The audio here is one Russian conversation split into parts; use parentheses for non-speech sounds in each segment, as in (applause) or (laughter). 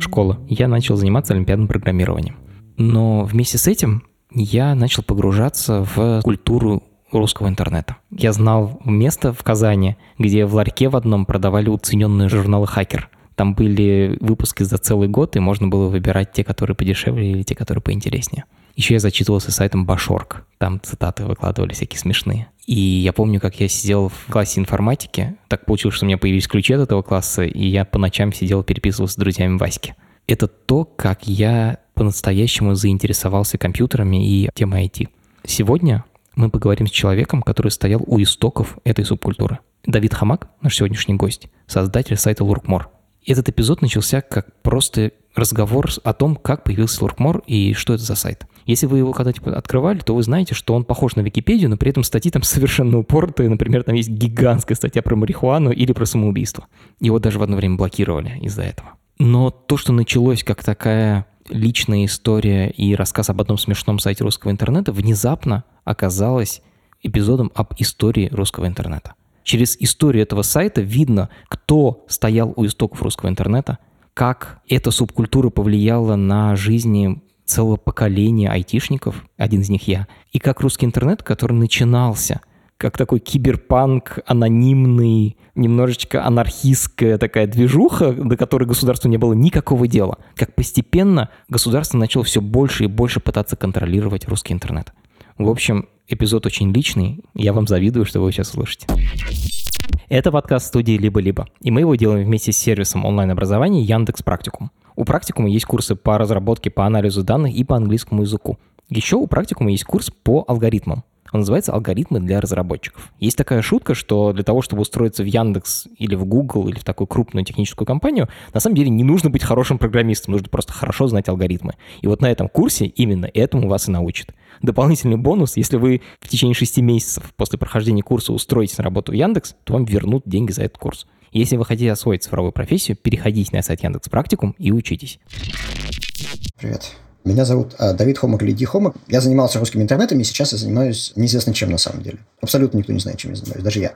школы я начал заниматься олимпиадным программированием. Но вместе с этим я начал погружаться в культуру русского интернета. Я знал место в Казани, где в ларьке в одном продавали уцененные журналы «Хакер». Там были выпуски за целый год, и можно было выбирать те, которые подешевле или те, которые поинтереснее. Еще я зачитывался сайтом Башорг. Там цитаты выкладывали всякие смешные. И я помню, как я сидел в классе информатики. Так получилось, что у меня появились ключи от этого класса, и я по ночам сидел переписывался с друзьями Васьки. Это то, как я по-настоящему заинтересовался компьютерами и темой IT. Сегодня мы поговорим с человеком, который стоял у истоков этой субкультуры. Давид Хамак, наш сегодняшний гость, создатель сайта Луркмор. Этот эпизод начался как просто разговор о том, как появился Луркмор и что это за сайт. Если вы его когда-нибудь открывали, то вы знаете, что он похож на Википедию, но при этом статьи там (laughs) совершенно упоротые. Например, там есть гигантская статья про марихуану или про самоубийство. Его даже в одно время блокировали из-за этого. Но то, что началось как такая личная история и рассказ об одном смешном сайте русского интернета, внезапно оказалось эпизодом об истории русского интернета. Через историю этого сайта видно, кто стоял у истоков русского интернета, как эта субкультура повлияла на жизни целого поколения айтишников, один из них я, и как русский интернет, который начинался как такой киберпанк, анонимный, немножечко анархистская такая движуха, до которой государству не было никакого дела. Как постепенно государство начало все больше и больше пытаться контролировать русский интернет. В общем, эпизод очень личный. Я вам завидую, что вы сейчас слышите. Это подкаст студии «Либо-либо», и мы его делаем вместе с сервисом онлайн-образования Яндекс Практикум. У практикума есть курсы по разработке, по анализу данных и по английскому языку. Еще у практикума есть курс по алгоритмам. Он называется «Алгоритмы для разработчиков». Есть такая шутка, что для того, чтобы устроиться в Яндекс или в Google или в такую крупную техническую компанию, на самом деле не нужно быть хорошим программистом, нужно просто хорошо знать алгоритмы. И вот на этом курсе именно этому вас и научат. Дополнительный бонус, если вы в течение шести месяцев после прохождения курса устроитесь на работу в Яндекс, то вам вернут деньги за этот курс. Если вы хотите освоить цифровую профессию, переходите на сайт Яндекс Практикум и учитесь. Привет. Меня зовут а, Давид Хомак или Ди Хомак. Я занимался русским интернетом, и сейчас я занимаюсь неизвестно чем на самом деле. Абсолютно никто не знает, чем я занимаюсь, даже я.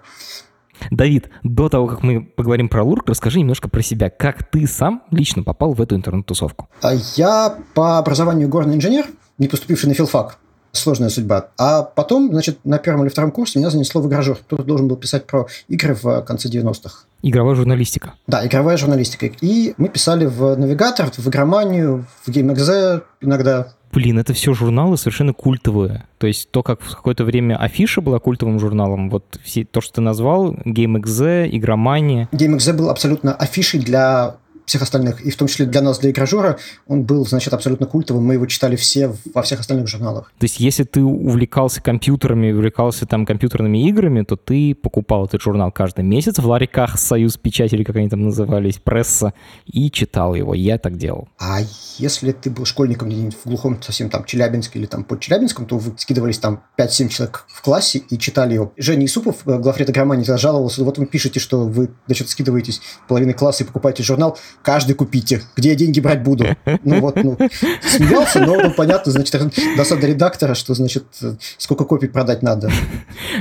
Давид, до того, как мы поговорим про Лурк, расскажи немножко про себя. Как ты сам лично попал в эту интернет-тусовку? А я по образованию горный инженер, не поступивший на филфак сложная судьба. А потом, значит, на первом или втором курсе меня занесло в игражер. Кто-то должен был писать про игры в конце 90-х. Игровая журналистика. Да, игровая журналистика. И мы писали в Навигатор, в Игроманию, в GameXZ иногда. Блин, это все журналы совершенно культовые. То есть то, как в какое-то время Афиша была культовым журналом, вот все, то, что ты назвал, GameXZ, Игромания. GameXZ был абсолютно афишей для всех остальных, и в том числе для нас, для игражера, он был, значит, абсолютно культовым, мы его читали все во всех остальных журналах. То есть, если ты увлекался компьютерами, увлекался там компьютерными играми, то ты покупал этот журнал каждый месяц в ларьках «Союз печать» или как они там назывались, пресса, и читал его. Я так делал. А если ты был школьником где-нибудь в глухом совсем там Челябинске или там под Челябинском, то вы скидывались там 5-7 человек в классе и читали его. Женя Исупов, э, главред игромании, жаловался, вот вы пишете, что вы, значит, скидываетесь половиной класса и покупаете журнал каждый купите. Где я деньги брать буду? Ну вот, ну, смеялся, но ну, понятно, значит, досада редактора, что, значит, сколько копий продать надо.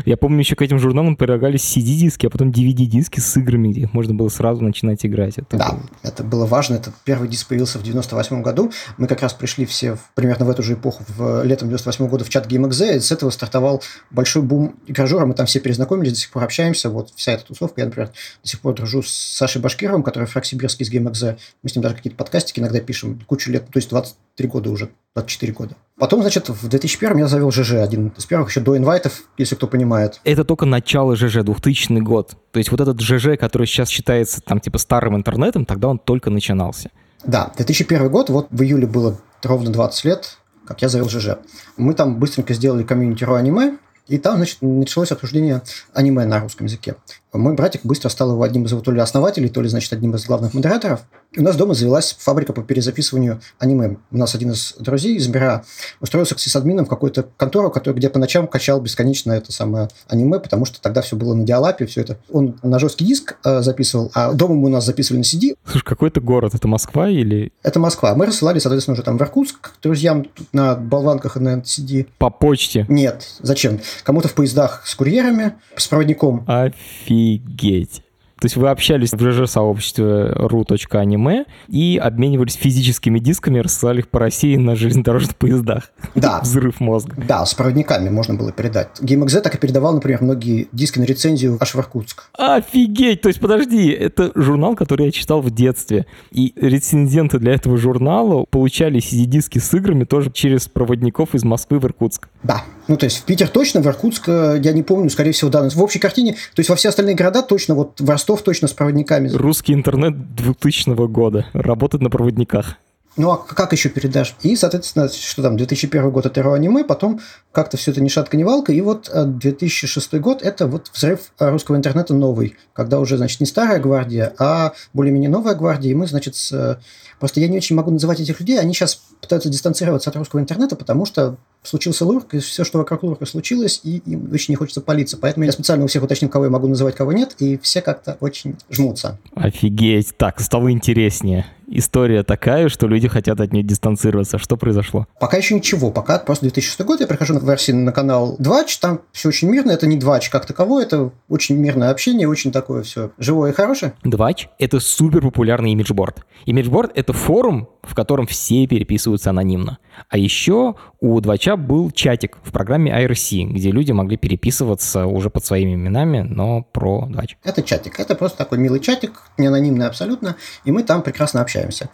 Я помню, еще к этим журналам прилагались CD-диски, а потом DVD-диски с играми, где их можно было сразу начинать играть. Это да, было... это было важно. Этот первый диск появился в 98 году. Мы как раз пришли все в, примерно в эту же эпоху, в летом 98 года в чат GameXZ, и с этого стартовал большой бум игражера. Мы там все перезнакомились, до сих пор общаемся. Вот вся эта тусовка. Я, например, до сих пор дружу с Сашей Башкировым, который фраг сибирский из GameXZ. Мы с ним даже какие-то подкастики иногда пишем, кучу лет, то есть 23 года уже, 24 года. Потом, значит, в 2001 я завел ЖЖ, один из первых, еще до инвайтов, если кто понимает. Это только начало ЖЖ, 2000 год. То есть вот этот ЖЖ, который сейчас считается там типа старым интернетом, тогда он только начинался. Да, 2001 год, вот в июле было ровно 20 лет, как я завел ЖЖ. Мы там быстренько сделали комьюнити аниме, И там, значит, началось обсуждение аниме на русском языке. Мой братик быстро стал его одним из его то ли основателей, то ли, значит, одним из главных модераторов. И у нас дома завелась фабрика по перезаписыванию аниме. У нас один из друзей из Мира устроился к сисадмином в какую-то контору, который, где по ночам качал бесконечно это самое аниме, потому что тогда все было на диалапе, все это. Он на жесткий диск э, записывал, а дома мы у нас записывали на CD. Слушай, какой это город? Это Москва или... Это Москва. Мы рассылали, соответственно, уже там в Иркутск друзьям на болванках и на CD. По почте? Нет. Зачем? Кому-то в поездах с курьерами, с проводником. Офигеть. То есть вы общались в ЖЖ-сообществе ru.anime и обменивались физическими дисками, рассылали их по России на железнодорожных поездах. Да. (laughs) Взрыв мозга. Да, с проводниками можно было передать. GameXZ так и передавал, например, многие диски на рецензию аж в Иркутск. Офигеть! То есть, подожди, это журнал, который я читал в детстве. И рецензенты для этого журнала получали CD-диски с играми тоже через проводников из Москвы в Иркутск. Да. Ну, то есть в Питер точно, в Иркутск, э, я не помню, скорее всего, да. В общей картине, то есть во все остальные города точно, вот в Ростов точно с проводниками. Русский интернет 2000 года. Работает на проводниках. Ну, а как еще передашь? И, соответственно, что там, 2001 год это аниме, потом как-то все это ни шатка, ни валка, и вот 2006 э, год это вот взрыв русского интернета новый, когда уже, значит, не старая гвардия, а более-менее новая гвардия, и мы, значит, с... просто я не очень могу называть этих людей, они сейчас пытаются дистанцироваться от русского интернета, потому что случился лурк, и все, что вокруг лурка случилось, и им очень не хочется палиться. Поэтому я специально у всех уточнил, кого я могу называть, кого нет, и все как-то очень жмутся. Офигеть. Так, стало интереснее. История такая, что люди хотят от нее дистанцироваться. Что произошло? Пока еще ничего. Пока просто 2006 год я прихожу на версии на канал 2Ч, там все очень мирно. Это не 2Ч как таковое, это очень мирное общение, очень такое все живое и хорошее. 2Ч — это супер популярный имиджборд. Имиджборд — это форум, в котором все переписываются анонимно. А еще у 2Ч был чатик в программе IRC, где люди могли переписываться уже под своими именами, но про 2Ч. Это чатик. Это просто такой милый чатик, не анонимный абсолютно, и мы там прекрасно общаемся.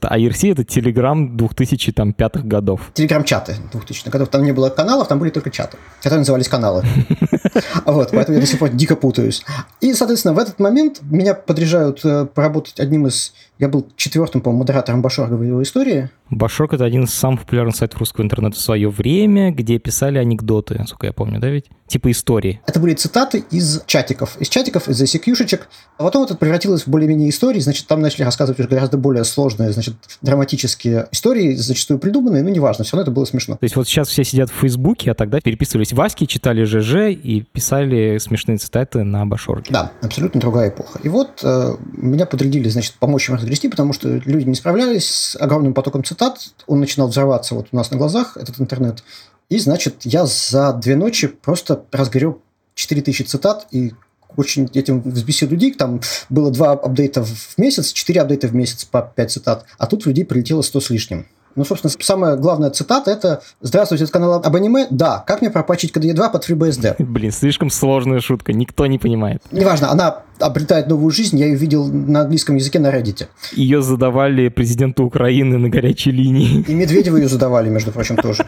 IRC — это Telegram 2005 годов. Телеграм-чаты 2000-х годов. Там не было каналов, там были только чаты, которые назывались каналы. (laughs) Вот, поэтому я до сих пор дико путаюсь. И, соответственно, в этот момент меня подряжают э, поработать одним из... Я был четвертым, по-моему, модератором Башорга в его истории. Башорг — это один из самых популярных сайтов русского интернета в свое время, где писали анекдоты, насколько я помню, да ведь? Типа истории. Это были цитаты из чатиков. Из чатиков, из ICQ-шечек. А потом это превратилось в более-менее истории, значит, там начали рассказывать уже гораздо более сложные, значит, драматические истории, зачастую придуманные, но неважно, все равно это было смешно. То есть вот сейчас все сидят в Фейсбуке, а тогда переписывались Васьки, читали ЖЖ и писали смешные цитаты на Башорге. Да, абсолютно другая эпоха. И вот э, меня подрядили, значит, помочь им разгрести, потому что люди не справлялись с огромным потоком цитат. Он начинал взрываться вот у нас на глазах, этот интернет. И, значит, я за две ночи просто разгорел 4000 цитат и очень этим взбесил людей. Там было два апдейта в месяц, четыре апдейта в месяц по пять цитат. А тут людей прилетело 100 с лишним. Ну, собственно, самая главная цитата – это «Здравствуйте, это канал об аниме. Да, как мне пропачить KDE 2 под FreeBSD?» (laughs) Блин, слишком сложная шутка, никто не понимает. Неважно, она обретает новую жизнь, я ее видел на английском языке на Reddit. Ее задавали президенту Украины на горячей линии. И Медведеву ее задавали, между прочим, тоже.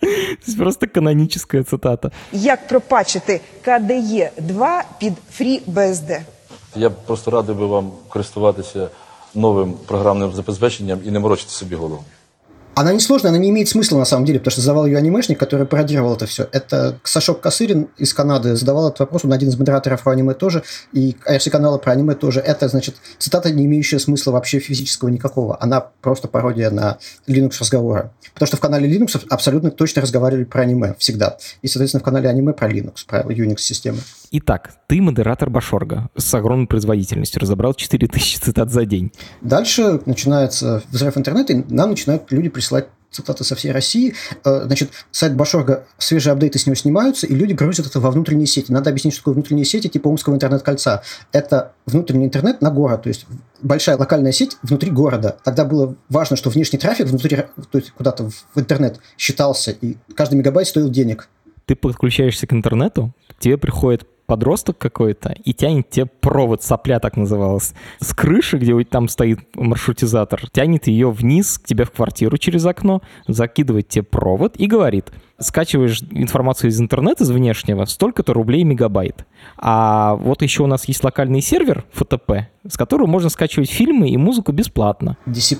То (laughs) есть просто каноническая цитата. Як пропачити KDE 2 під FreeBSD? Я просто радий би вам користуватися новим програмним забезпеченням і не морочити собі голову. Она несложная, она не имеет смысла на самом деле, потому что задавал ее анимешник, который пародировал это все. Это Сашок Косырин из Канады задавал этот вопрос, он один из модераторов про аниме тоже, и IRC-канала про аниме тоже. Это, значит, цитата, не имеющая смысла вообще физического никакого. Она просто пародия на Linux разговора. Потому что в канале Linux абсолютно точно разговаривали про аниме всегда. И, соответственно, в канале аниме про Linux, про Unix-системы. Итак, ты модератор Башорга с огромной производительностью, разобрал 4000 цитат за день. Дальше начинается взрыв интернета, и нам начинают люди присылать цитаты со всей России. Э, значит, сайт Башорга, свежие апдейты с него снимаются, и люди грузят это во внутренние сети. Надо объяснить, что такое внутренние сети типа Омского интернет-кольца. Это внутренний интернет на город, то есть большая локальная сеть внутри города. Тогда было важно, что внешний трафик внутри, то есть куда-то в интернет считался, и каждый мегабайт стоил денег. Ты подключаешься к интернету, тебе приходит подросток какой-то и тянет тебе провод, сопля так называлась, с крыши, где там стоит маршрутизатор, тянет ее вниз к тебе в квартиру через окно, закидывает тебе провод и говорит – скачиваешь информацию из интернета, из внешнего, столько-то рублей мегабайт. А вот еще у нас есть локальный сервер FTP, с которого можно скачивать фильмы и музыку бесплатно. DC++.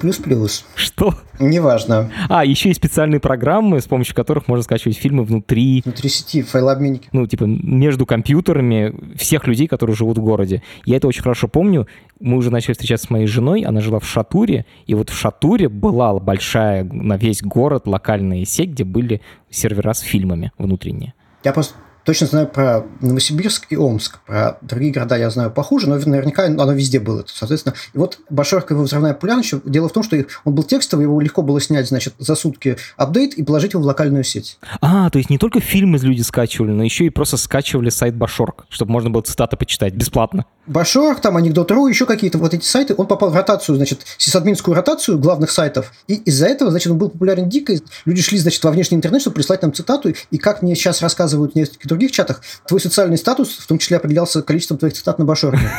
Что? Неважно. А, еще и специальные программы, с помощью которых можно скачивать фильмы внутри. Внутри сети, файлообменники. Ну, типа, между компьютерами всех людей, которые живут в городе. Я это очень хорошо помню. Мы уже начали встречаться с моей женой, она жила в Шатуре, и вот в Шатуре была большая на весь город локальная сеть, где были сервера с фильмами внутренние. Я просто точно знаю про Новосибирск и Омск. Про другие города я знаю похуже, но наверняка оно везде было. Соответственно, и вот Башорка его взрывная пуля, дело в том, что он был текстовый, его легко было снять, значит, за сутки апдейт и положить его в локальную сеть. А, то есть не только фильмы люди скачивали, но еще и просто скачивали сайт Башорк, чтобы можно было цитаты почитать бесплатно. Башорк, там Анекдот.ру, еще какие-то вот эти сайты, он попал в ротацию, значит, сисадминскую ротацию главных сайтов, и из-за этого, значит, он был популярен дико, люди шли, значит, во внешний интернет, чтобы прислать нам цитату, и как мне сейчас рассказывают в нескольких других чатах, твой социальный статус в том числе определялся количеством твоих цитат на Башорке.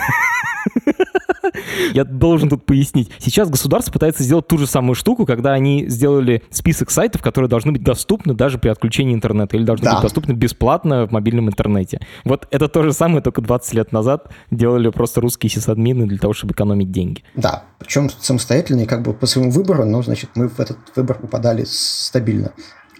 Я должен тут пояснить. Сейчас государство пытается сделать ту же самую штуку, когда они сделали список сайтов, которые должны быть доступны даже при отключении интернета или должны да. быть доступны бесплатно в мобильном интернете. Вот это то же самое, только 20 лет назад делали просто русские сисадмины для того, чтобы экономить деньги. Да, причем самостоятельно и как бы по своему выбору, но, значит, мы в этот выбор попадали стабильно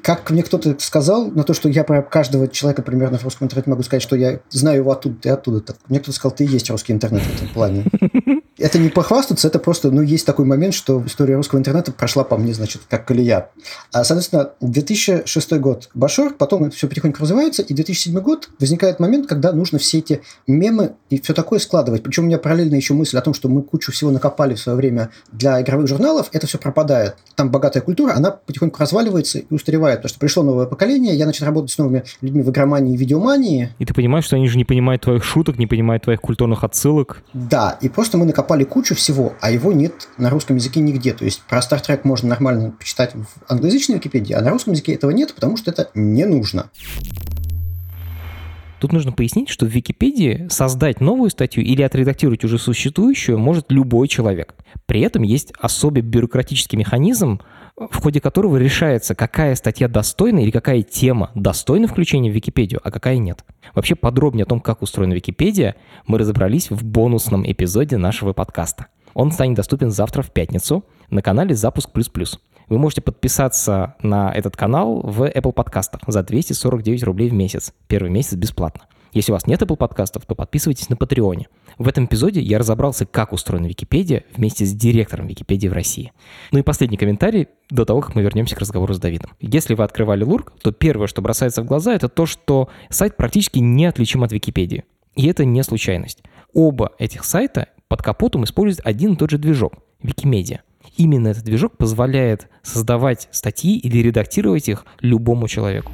как мне кто-то сказал, на то, что я про каждого человека примерно в русском интернете могу сказать, что я знаю его оттуда, ты оттуда. Так, мне кто-то сказал, ты и есть русский интернет в этом плане. (laughs) Это не похвастаться, это просто, ну, есть такой момент, что история русского интернета прошла по мне, значит, как колея. А, соответственно, 2006 год Башор, потом все потихоньку развивается, и 2007 год возникает момент, когда нужно все эти мемы и все такое складывать. Причем у меня параллельно еще мысль о том, что мы кучу всего накопали в свое время для игровых журналов, это все пропадает. Там богатая культура, она потихоньку разваливается и устаревает, потому что пришло новое поколение, я начал работать с новыми людьми в игромании и видеомании. И ты понимаешь, что они же не понимают твоих шуток, не понимают твоих культурных отсылок. Да, и просто мы накопали накопали кучу всего, а его нет на русском языке нигде. То есть про Star Trek можно нормально почитать в англоязычной Википедии, а на русском языке этого нет, потому что это не нужно. Тут нужно пояснить, что в Википедии создать новую статью или отредактировать уже существующую может любой человек. При этом есть особый бюрократический механизм, в ходе которого решается, какая статья достойна или какая тема достойна включения в Википедию, а какая нет. Вообще подробнее о том, как устроена Википедия, мы разобрались в бонусном эпизоде нашего подкаста. Он станет доступен завтра в пятницу на канале «Запуск плюс плюс». Вы можете подписаться на этот канал в Apple подкастах за 249 рублей в месяц. Первый месяц бесплатно. Если у вас нет Apple подкастов, то подписывайтесь на Патреоне. В этом эпизоде я разобрался, как устроена Википедия вместе с директором Википедии в России. Ну и последний комментарий до того, как мы вернемся к разговору с Давидом. Если вы открывали Лурк, то первое, что бросается в глаза, это то, что сайт практически неотличим от Википедии. И это не случайность. Оба этих сайта под капотом используют один и тот же движок – Викимедиа. Именно этот движок позволяет создавать статьи или редактировать их любому человеку.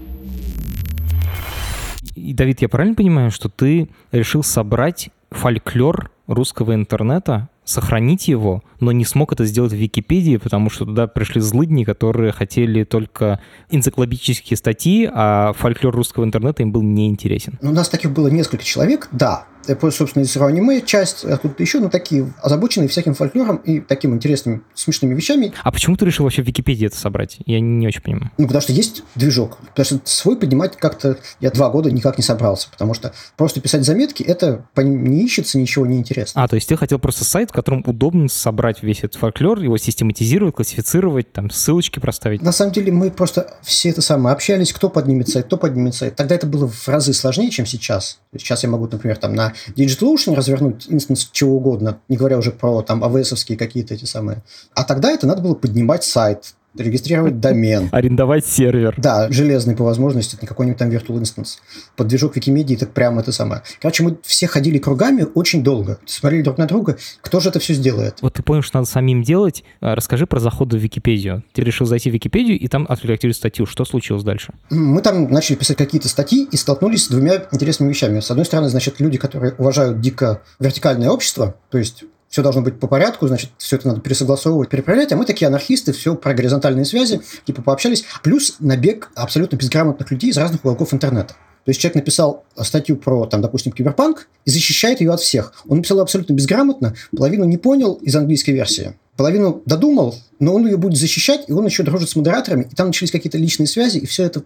И, Давид, я правильно понимаю, что ты решил собрать фольклор русского интернета, сохранить его, но не смог это сделать в Википедии, потому что туда пришли злыдни, которые хотели только энциклопедические статьи, а фольклор русского интернета им был неинтересен. Ну, у нас таких было несколько человек, да, собственно, из аниме часть, откуда-то еще, но такие озабоченные всяким фольклором и таким интересными, смешными вещами. А почему ты решил вообще в Википедии это собрать? Я не очень понимаю. Ну, потому что есть движок. Потому что свой поднимать как-то я два года никак не собрался, потому что просто писать заметки, это по ним не ищется, ничего не интересно. А, то есть ты хотел просто сайт, в котором удобно собрать весь этот фольклор, его систематизировать, классифицировать, там ссылочки проставить? На самом деле мы просто все это самое общались, кто поднимет сайт, кто поднимет сайт. Тогда это было в разы сложнее, чем сейчас. Сейчас я могу, например, там на DigitalOcean развернуть инстанс чего угодно, не говоря уже про там AWS-овские какие-то эти самые. А тогда это надо было поднимать сайт, регистрировать домен. (laughs) Арендовать сервер. Да, железный по возможности, это не какой-нибудь там Virtual Instance. Под движок Викимедии так прямо это самое. Короче, мы все ходили кругами очень долго. Смотрели друг на друга, кто же это все сделает. Вот ты понял, что надо самим делать. А, расскажи про заходы в Википедию. Ты решил зайти в Википедию и там отредактировать статью. Что случилось дальше? Мы там начали писать какие-то статьи и столкнулись с двумя интересными вещами. С одной стороны, значит, люди, которые уважают дико вертикальное общество, то есть все должно быть по порядку, значит, все это надо пересогласовывать, перепроверять, а мы такие анархисты, все про горизонтальные связи, типа пообщались, плюс набег абсолютно безграмотных людей из разных уголков интернета. То есть человек написал статью про, там, допустим, киберпанк и защищает ее от всех. Он написал ее абсолютно безграмотно, половину не понял из английской версии, половину додумал, но он ее будет защищать, и он еще дружит с модераторами, и там начались какие-то личные связи, и все это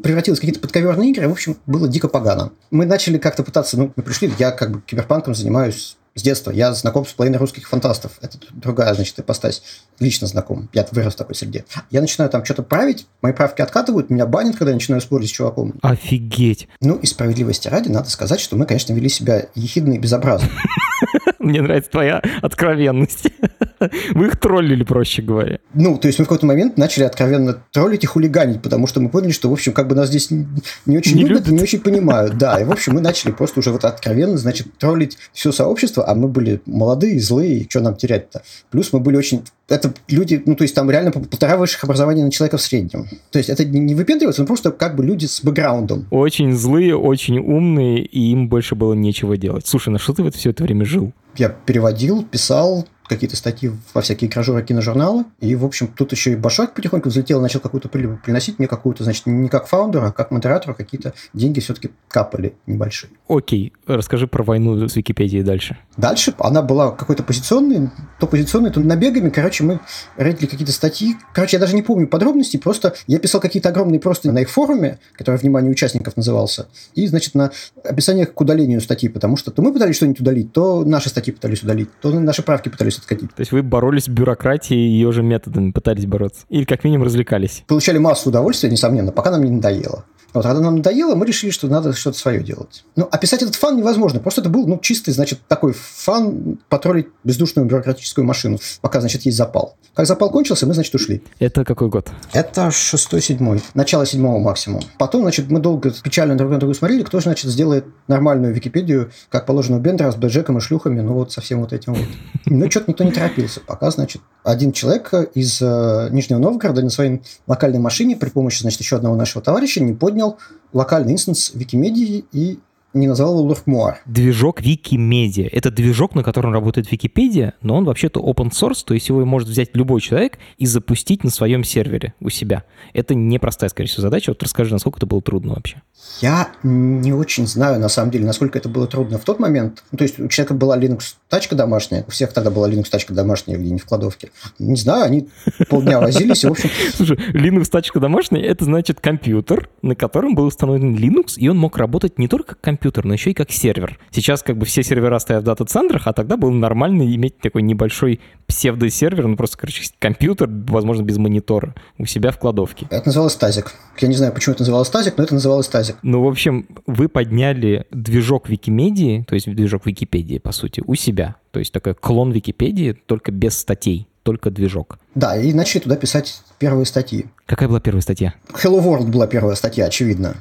превратилось в какие-то подковерные игры, в общем, было дико погано. Мы начали как-то пытаться, ну, мы пришли, я как бы киберпанком занимаюсь с детства. Я знаком с половиной русских фантастов. Это другая, значит, ипостась. Лично знаком. Я вырос в такой среде. Я начинаю там что-то править, мои правки откатывают, меня банят, когда я начинаю спорить с чуваком. Офигеть. Ну, и справедливости ради, надо сказать, что мы, конечно, вели себя ехидно и безобразно. (laughs) Мне нравится твоя откровенность. Вы их троллили, проще говоря. Ну, то есть мы в какой-то момент начали откровенно троллить и хулиганить, потому что мы поняли, что, в общем, как бы нас здесь не очень Не любят любят. и не очень понимают. Да, и, в общем, мы начали просто уже вот откровенно, значит, троллить все сообщество, а мы были молодые, злые, и что нам терять-то? Плюс мы были очень... Это люди, ну, то есть там реально по полтора высших образования на человека в среднем. То есть это не не выпендриваться, но просто как бы люди с бэкграундом. Очень злые, очень умные, и им больше было нечего делать. Слушай, на что ты вот все это время жил? Я переводил, писал какие-то статьи во всякие гражуры киножурналы. И, в общем, тут еще и Башак потихоньку взлетел, начал какую-то прибыль приносить мне какую-то, значит, не как фаундера, а как модератора какие-то деньги все-таки капали небольшие. Окей, расскажи про войну с Википедией дальше. Дальше она была какой-то позиционной, то позиционной, то набегами. Короче, мы рейдили какие-то статьи. Короче, я даже не помню подробностей, просто я писал какие-то огромные просто на их форуме, который «Внимание участников» назывался, и, значит, на описаниях к удалению статьи, потому что то мы пытались что-нибудь удалить, то наши статьи пытались удалить, то наши правки пытались откатить. То есть вы боролись с бюрократией и ее же методами пытались бороться? Или как минимум развлекались? Получали массу удовольствия, несомненно, пока нам не надоело. Вот, когда нам надоело, мы решили, что надо что-то свое делать. Ну, описать этот фан невозможно. Просто это был, ну, чистый, значит, такой фан потроллить бездушную бюрократическую машину, пока, значит, есть запал. Как запал кончился, мы, значит, ушли. Это какой год? Это шестой, седьмой. Начало седьмого максимум. Потом, значит, мы долго печально друг на друга смотрели, кто же, значит, сделает нормальную Википедию, как положено у Бендера, с бэджеком и шлюхами, ну вот со всем вот этим вот. Ну, что-то никто не торопился. Пока, значит, один человек из э, Нижнего Новгорода на своей локальной машине при помощи, значит, еще одного нашего товарища не поднял локальный инстанс Викимедии и не назвал его Луркмуар. Движок Викимедиа. Это движок, на котором работает Википедия, но он вообще-то open source, то есть его может взять любой человек и запустить на своем сервере у себя. Это непростая, скорее всего, задача. Вот расскажи, насколько это было трудно вообще. Я не очень знаю, на самом деле, насколько это было трудно в тот момент. Ну, то есть у человека была Linux-тачка домашняя, у всех тогда была Linux-тачка домашняя где-нибудь в кладовке. Не знаю, они полдня возились, и, в общем, (laughs) Слушай, Linux тачка домашняя, это значит компьютер, на котором был установлен Linux, и он мог работать не только как компьютер, но еще и как сервер. Сейчас как бы все сервера стоят в дата-центрах, а тогда было нормально иметь такой небольшой псевдосервер, ну просто, короче, компьютер, возможно, без монитора, у себя в кладовке. это называлось тазик. Я не знаю, почему это называлось тазик, но это называлось тазик. Ну, в общем, вы подняли движок Викимедии, то есть движок Википедии, по сути, у себя. То есть такой клон Википедии, только без статей, только движок. Да, и начали туда писать первые статьи. Какая была первая статья? Hello World была первая статья, очевидно.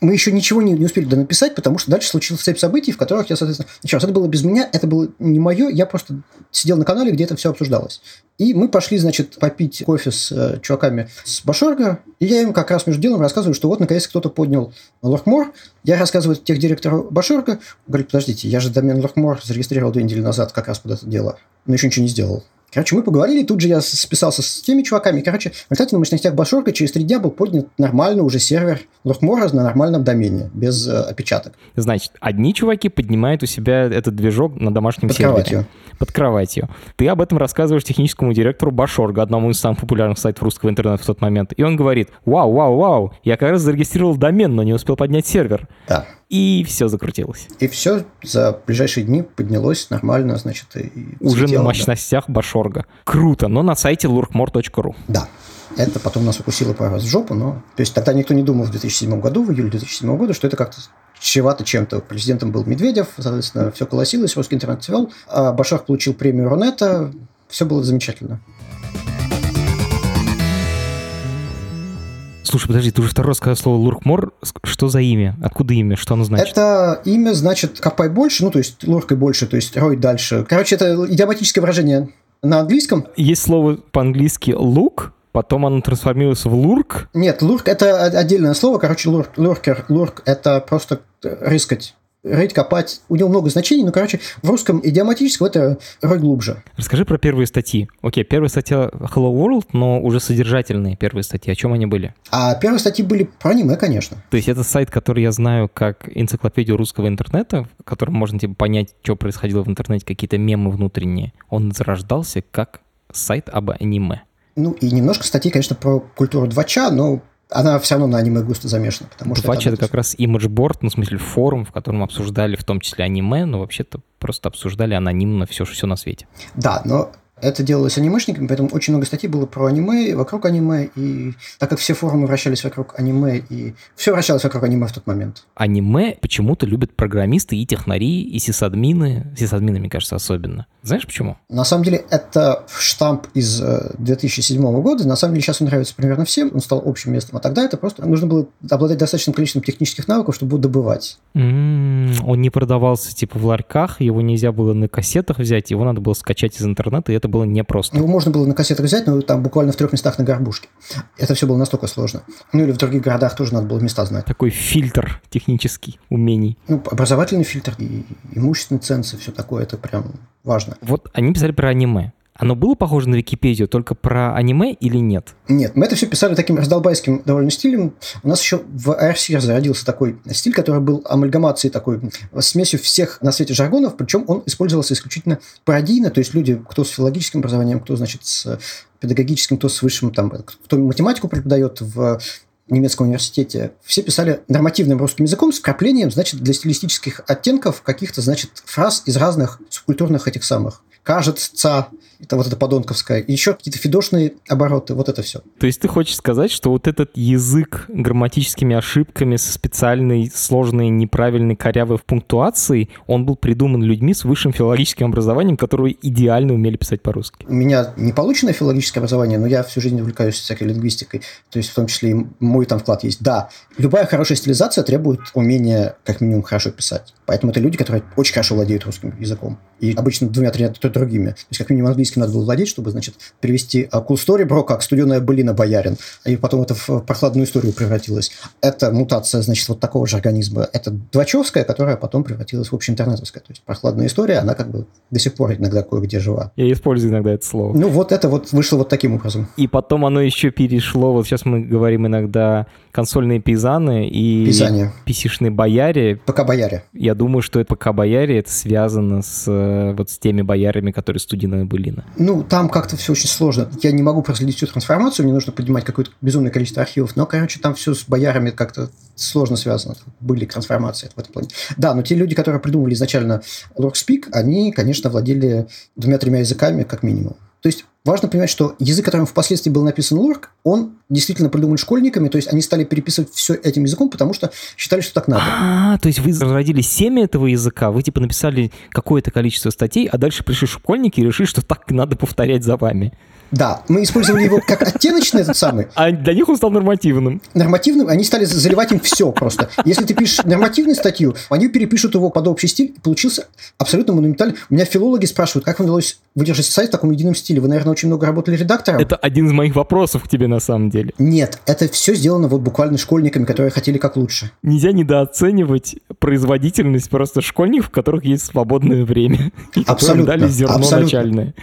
Мы еще ничего не, не успели написать, потому что дальше случилась цепь событий, в которых я, соответственно... Раз, это было без меня, это было не мое, я просто сидел на канале, где это все обсуждалось. И мы пошли, значит, попить кофе с э, чуваками с Башорга, и я им как раз между делом рассказываю, что вот, наконец, кто-то поднял Лоркмор. Я рассказываю тех директору Башорга, говорит, подождите, я же домен Лоркмор зарегистрировал две недели назад как раз под это дело, но еще ничего не сделал. Короче, мы поговорили, тут же я списался с теми чуваками. Короче, в результате на мощностях Башорга через три дня был поднят нормальный уже сервер Лоркмора на нормальном домене, без э, опечаток. Значит, одни чуваки поднимают у себя этот движок на домашнем Под сервере. кроватью. Под кроватью. Ты об этом рассказываешь техническому директору Башорга, одному из самых популярных сайтов русского интернета в тот момент. И он говорит, вау, вау, вау, я как раз зарегистрировал домен, но не успел поднять сервер. Да. И все закрутилось. И все за ближайшие дни поднялось нормально, значит, и Уже на взлетело, да. мощностях Башорга. Круто, но на сайте lurkmore.ru. Да. Это потом нас укусило пару раз в жопу, но... То есть тогда никто не думал в 2007 году, в июле 2007 года, что это как-то чревато чем-то. Президентом был Медведев, соответственно, все колосилось, русский интернет цвел, а Башар получил премию Рунета, все было замечательно. Слушай, подожди, ты уже второй раз сказал слово луркмор. Что за имя? Откуда имя? Что оно значит? Это имя значит «копай больше», ну, то есть луркой больше, то есть рой дальше. Короче, это идиоматическое выражение на английском. Есть слово по-английски лук, потом оно трансформируется в лурк. Нет, лурк – это отдельное слово. Короче, лурк, луркер, лурк – это просто рыскать. Рыть, копать. У него много значений, но, короче, в русском идиоматическом это рой глубже. Расскажи про первые статьи. Окей, первая статья Hello World, но уже содержательные первые статьи. О чем они были? А первые статьи были про аниме, конечно. То есть это сайт, который я знаю как энциклопедию русского интернета, в котором можно типа, понять, что происходило в интернете, какие-то мемы внутренние. Он зарождался как сайт об аниме. Ну, и немножко статей, конечно, про культуру 2 но она все равно на аниме густо замешана. Потому что Двач это, это как раз имиджборд, ну, в смысле, форум, в котором обсуждали в том числе аниме, но вообще-то просто обсуждали анонимно все, все на свете. Да, но это делалось анимешниками, поэтому очень много статей было про аниме, вокруг аниме, и так как все форумы вращались вокруг аниме, и все вращалось вокруг аниме в тот момент. Аниме почему-то любят программисты и технари, и сисадмины, сисадмины, мне кажется, особенно. Знаешь почему? На самом деле, это штамп из 2007 года, на самом деле сейчас он нравится примерно всем, он стал общим местом, а тогда это просто нужно было обладать достаточным количеством технических навыков, чтобы его добывать. М-м, он не продавался типа в ларьках, его нельзя было на кассетах взять, его надо было скачать из интернета, и это было непросто. Его можно было на кассетах взять, но там буквально в трех местах на горбушке. Это все было настолько сложно. Ну или в других городах тоже надо было места знать. Такой фильтр технический умений. Ну, образовательный фильтр и имущественный ценз, и все такое, это прям важно. Вот они писали про аниме. Оно было похоже на Википедию только про аниме или нет? Нет, мы это все писали таким раздолбайским довольно стилем. У нас еще в ARC зародился такой стиль, который был амальгамацией такой, смесью всех на свете жаргонов, причем он использовался исключительно пародийно, то есть люди, кто с филологическим образованием, кто, значит, с педагогическим, кто с высшим, там, кто математику преподает в немецком университете, все писали нормативным русским языком с вкраплением, значит, для стилистических оттенков каких-то, значит, фраз из разных субкультурных этих самых. Кажется, это вот это подонковское, и еще какие-то фидошные обороты, вот это все. То есть ты хочешь сказать, что вот этот язык грамматическими ошибками со специальной сложной, неправильной, корявой в пунктуации, он был придуман людьми с высшим филологическим образованием, которые идеально умели писать по-русски? У меня не полученное филологическое образование, но я всю жизнь увлекаюсь всякой лингвистикой, то есть в том числе и мой там вклад есть. Да, любая хорошая стилизация требует умения как минимум хорошо писать. Поэтому это люди, которые очень хорошо владеют русским языком. И обычно двумя-тремя другими. То есть как минимум английский английским надо было владеть, чтобы, значит, перевести cool story, бро, как студеная былина боярин. И потом это в прохладную историю превратилось. Это мутация, значит, вот такого же организма. Это двачевская, которая потом превратилась в общеинтернетовская. То есть прохладная история, она как бы до сих пор иногда кое-где жива. Я использую иногда это слово. Ну, вот это вот вышло вот таким образом. И потом оно еще перешло, вот сейчас мы говорим иногда консольные пейзаны и Писание. писишные бояре. ПК-бояре. Я думаю, что это ПК-бояре, это связано с э, вот с теми боярами, которые студийная былина. Ну, там как-то все очень сложно. Я не могу проследить всю трансформацию, мне нужно поднимать какое-то безумное количество архивов. Но, короче, там все с боярами как-то сложно связано. Были трансформации в этом плане. Да, но те люди, которые придумывали изначально LorkSpeak, они, конечно, владели двумя-тремя языками, как минимум. То есть важно понимать, что язык, которым впоследствии был написан Лорк, он действительно придуман школьниками, то есть они стали переписывать все этим языком, потому что считали, что так надо. А, то есть вы разродили семя этого языка, вы типа написали какое-то количество статей, а дальше пришли школьники и решили, что так надо повторять за вами. Да, мы использовали его как оттеночный этот самый. А для них он стал нормативным. Нормативным, они стали заливать им все просто. Если ты пишешь нормативную статью, они перепишут его под общий стиль, и получился абсолютно монументальный. У меня филологи спрашивают, как вам удалось выдержать сайт в таком едином стиле? Вы, наверное, очень много работали редактором? Это один из моих вопросов к тебе на самом деле. Нет, это все сделано вот буквально школьниками, которые хотели как лучше. Нельзя недооценивать производительность просто школьников, у которых есть свободное время. И которым дали зерно абсолютно. начальное.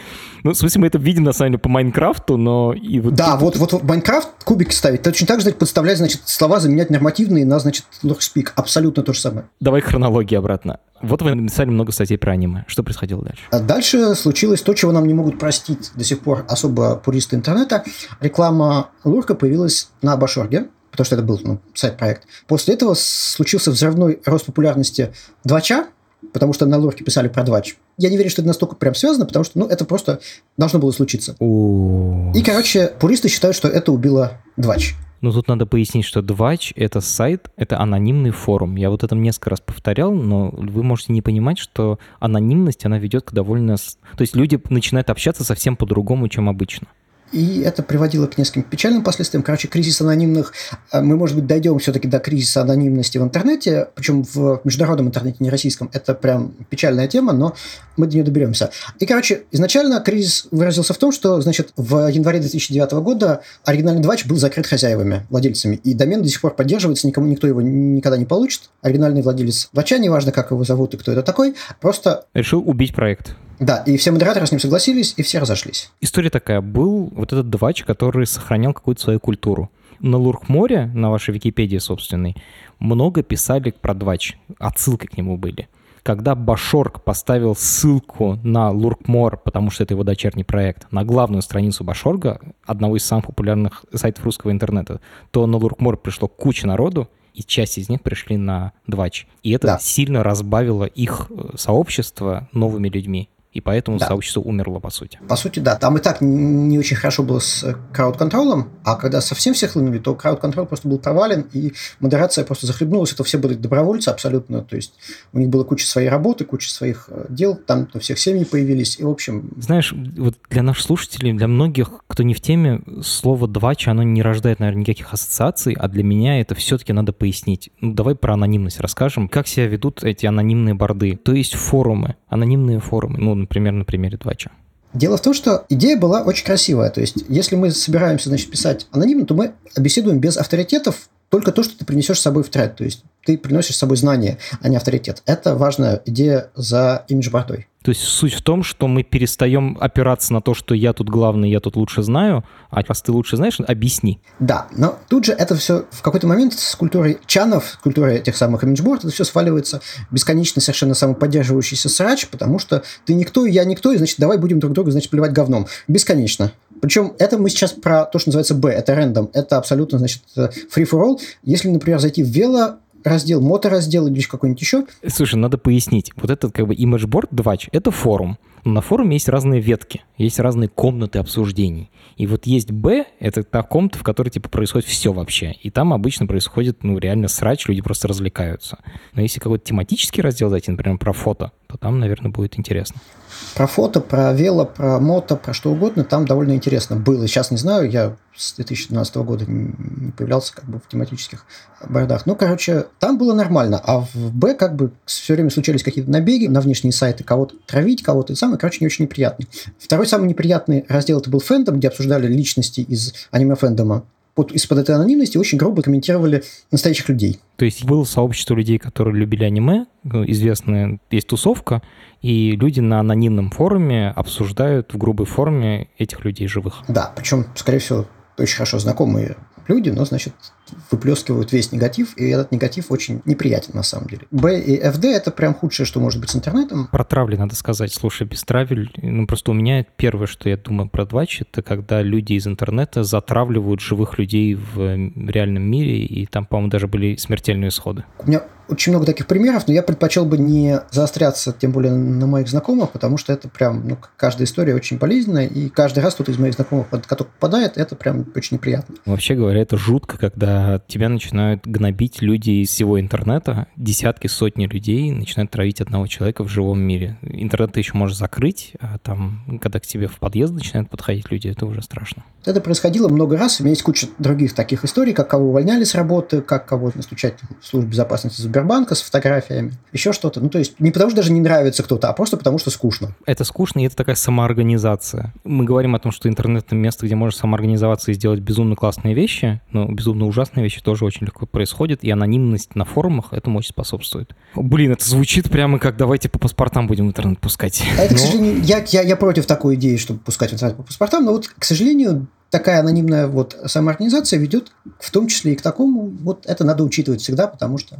Ну, в смысле, мы это видим, на самом деле, по Майнкрафту, но... И вот да, вот, вот, вот Майнкрафт кубики ставить. Точно так же, значит, подставлять, значит, слова заменять нормативные на, значит, LookSpeak. Абсолютно то же самое. Давай хронологии обратно. Вот вы написали много статей про аниме. Что происходило дальше? А дальше случилось то, чего нам не могут простить до сих пор особо пуристы интернета. Реклама Лурка появилась на Башорге, потому что это был ну, сайт-проект. После этого случился взрывной рост популярности Двача, потому что на Лурке писали про Двач. Я не верю, что это настолько прям связано, потому что ну, это просто должно было случиться. И, короче, пуристы считают, что это убило Двач. Ну, тут надо пояснить, что Двач — это сайт, это анонимный форум. Я вот это несколько раз повторял, но вы можете не понимать, что анонимность, она ведет к довольно... То есть люди начинают общаться совсем по-другому, чем обычно и это приводило к нескольким печальным последствиям. Короче, кризис анонимных, э, мы, может быть, дойдем все-таки до кризиса анонимности в интернете, причем в международном интернете, не российском. Это прям печальная тема, но мы до нее доберемся. И, короче, изначально кризис выразился в том, что, значит, в январе 2009 года оригинальный двач был закрыт хозяевами, владельцами, и домен до сих пор поддерживается, никому никто его никогда не получит. Оригинальный владелец двача, неважно, как его зовут и кто это такой, просто... Решил убить проект. Да, и все модераторы с ним согласились, и все разошлись. История такая. Был вот этот двач, который сохранял какую-то свою культуру. На Луркморе, на вашей Википедии собственной, много писали про двач. Отсылки к нему были. Когда Башорг поставил ссылку на Луркмор, потому что это его дочерний проект, на главную страницу Башорга, одного из самых популярных сайтов русского интернета, то на Луркмор пришло куча народу, и часть из них пришли на Двач. И это да. сильно разбавило их э, сообщество новыми людьми и поэтому да. сообщество умерло, по сути. По сути, да. Там и так не очень хорошо было с крауд-контролем, а когда совсем все хлынули, то крауд-контроль просто был провален, и модерация просто захлебнулась. Это все были добровольцы абсолютно, то есть у них было куча своей работы, куча своих э, дел, там у всех семьи появились, и в общем... Знаешь, вот для наших слушателей, для многих, кто не в теме, слово «двач», оно не рождает, наверное, никаких ассоциаций, а для меня это все-таки надо пояснить. Ну, давай про анонимность расскажем. Как себя ведут эти анонимные борды? То есть форумы, анонимные форумы, ну, например, на примере Твача? Дело в том, что идея была очень красивая. То есть, если мы собираемся значит, писать анонимно, то мы беседуем без авторитетов, только то, что ты принесешь с собой в тред. То есть ты приносишь с собой знания, а не авторитет. Это важная идея за имидж-бордой. То есть суть в том, что мы перестаем опираться на то, что я тут главный, я тут лучше знаю, а раз ты лучше знаешь, объясни. Да, но тут же это все в какой-то момент с культурой чанов, с культурой этих самых имиджборд, это все сваливается бесконечно совершенно самоподдерживающийся срач, потому что ты никто, я никто, и значит давай будем друг друга, значит, плевать говном. Бесконечно. Причем это мы сейчас про то, что называется B, это рандом, это абсолютно, значит, э, free for all. Если, например, зайти в вело раздел, мотораздел или какой-нибудь еще. Слушай, надо пояснить. Вот этот как бы imageboard 2 это форум. На форуме есть разные ветки, есть разные комнаты обсуждений. И вот есть Б, это та комната, в которой типа происходит все вообще. И там обычно происходит, ну, реально срач, люди просто развлекаются. Но если какой-то тематический раздел зайти, например, про фото, то там, наверное, будет интересно. Про фото, про вело, про мото, про что угодно, там довольно интересно было. Сейчас не знаю, я с 2012 года не появлялся как бы в тематических бородах. Ну, короче, там было нормально, а в Б как бы все время случались какие-то набеги на внешние сайты, кого-то травить, кого-то и самое, короче, не очень неприятный. Второй самый неприятный раздел это был фэндом, где обсуждали личности из аниме-фэндома под, из-под этой анонимности очень грубо комментировали настоящих людей. То есть было сообщество людей, которые любили аниме, ну, известная есть тусовка, и люди на анонимном форуме обсуждают в грубой форме этих людей живых. Да, причем, скорее всего, очень хорошо знакомые люди, но, значит, выплескивают весь негатив, и этот негатив очень неприятен на самом деле. Б и ФД – это прям худшее, что может быть с интернетом. Про травли надо сказать. Слушай, без травель, ну просто у меня первое, что я думаю про двач, это когда люди из интернета затравливают живых людей в реальном мире, и там, по-моему, даже были смертельные исходы. У меня очень много таких примеров, но я предпочел бы не заостряться, тем более на моих знакомых, потому что это прям, ну, каждая история очень болезненная, и каждый раз кто-то из моих знакомых, под который попадает, это прям очень неприятно. Вообще говоря, это жутко, когда тебя начинают гнобить люди из всего интернета, десятки, сотни людей начинают травить одного человека в живом мире. Интернет ты еще можешь закрыть, а там, когда к тебе в подъезд начинают подходить люди, это уже страшно. Это происходило много раз. У меня есть куча других таких историй, как кого увольняли с работы, как кого-то настучать в службу безопасности Сбербанка с фотографиями, еще что-то. Ну, то есть не потому, что даже не нравится кто-то, а просто потому, что скучно. Это скучно, и это такая самоорганизация. Мы говорим о том, что интернет — это место, где можешь самоорганизоваться и сделать безумно классные вещи, но безумно ужасные вещи тоже очень легко происходят, и анонимность на форумах этому очень способствует. Блин, это звучит прямо как «давайте по паспортам будем интернет пускать». А это, но... к сожалению, я, я, я против такой идеи, чтобы пускать интернет по паспортам, но вот, к сожалению, такая анонимная вот самоорганизация ведет в том числе и к такому, вот это надо учитывать всегда, потому что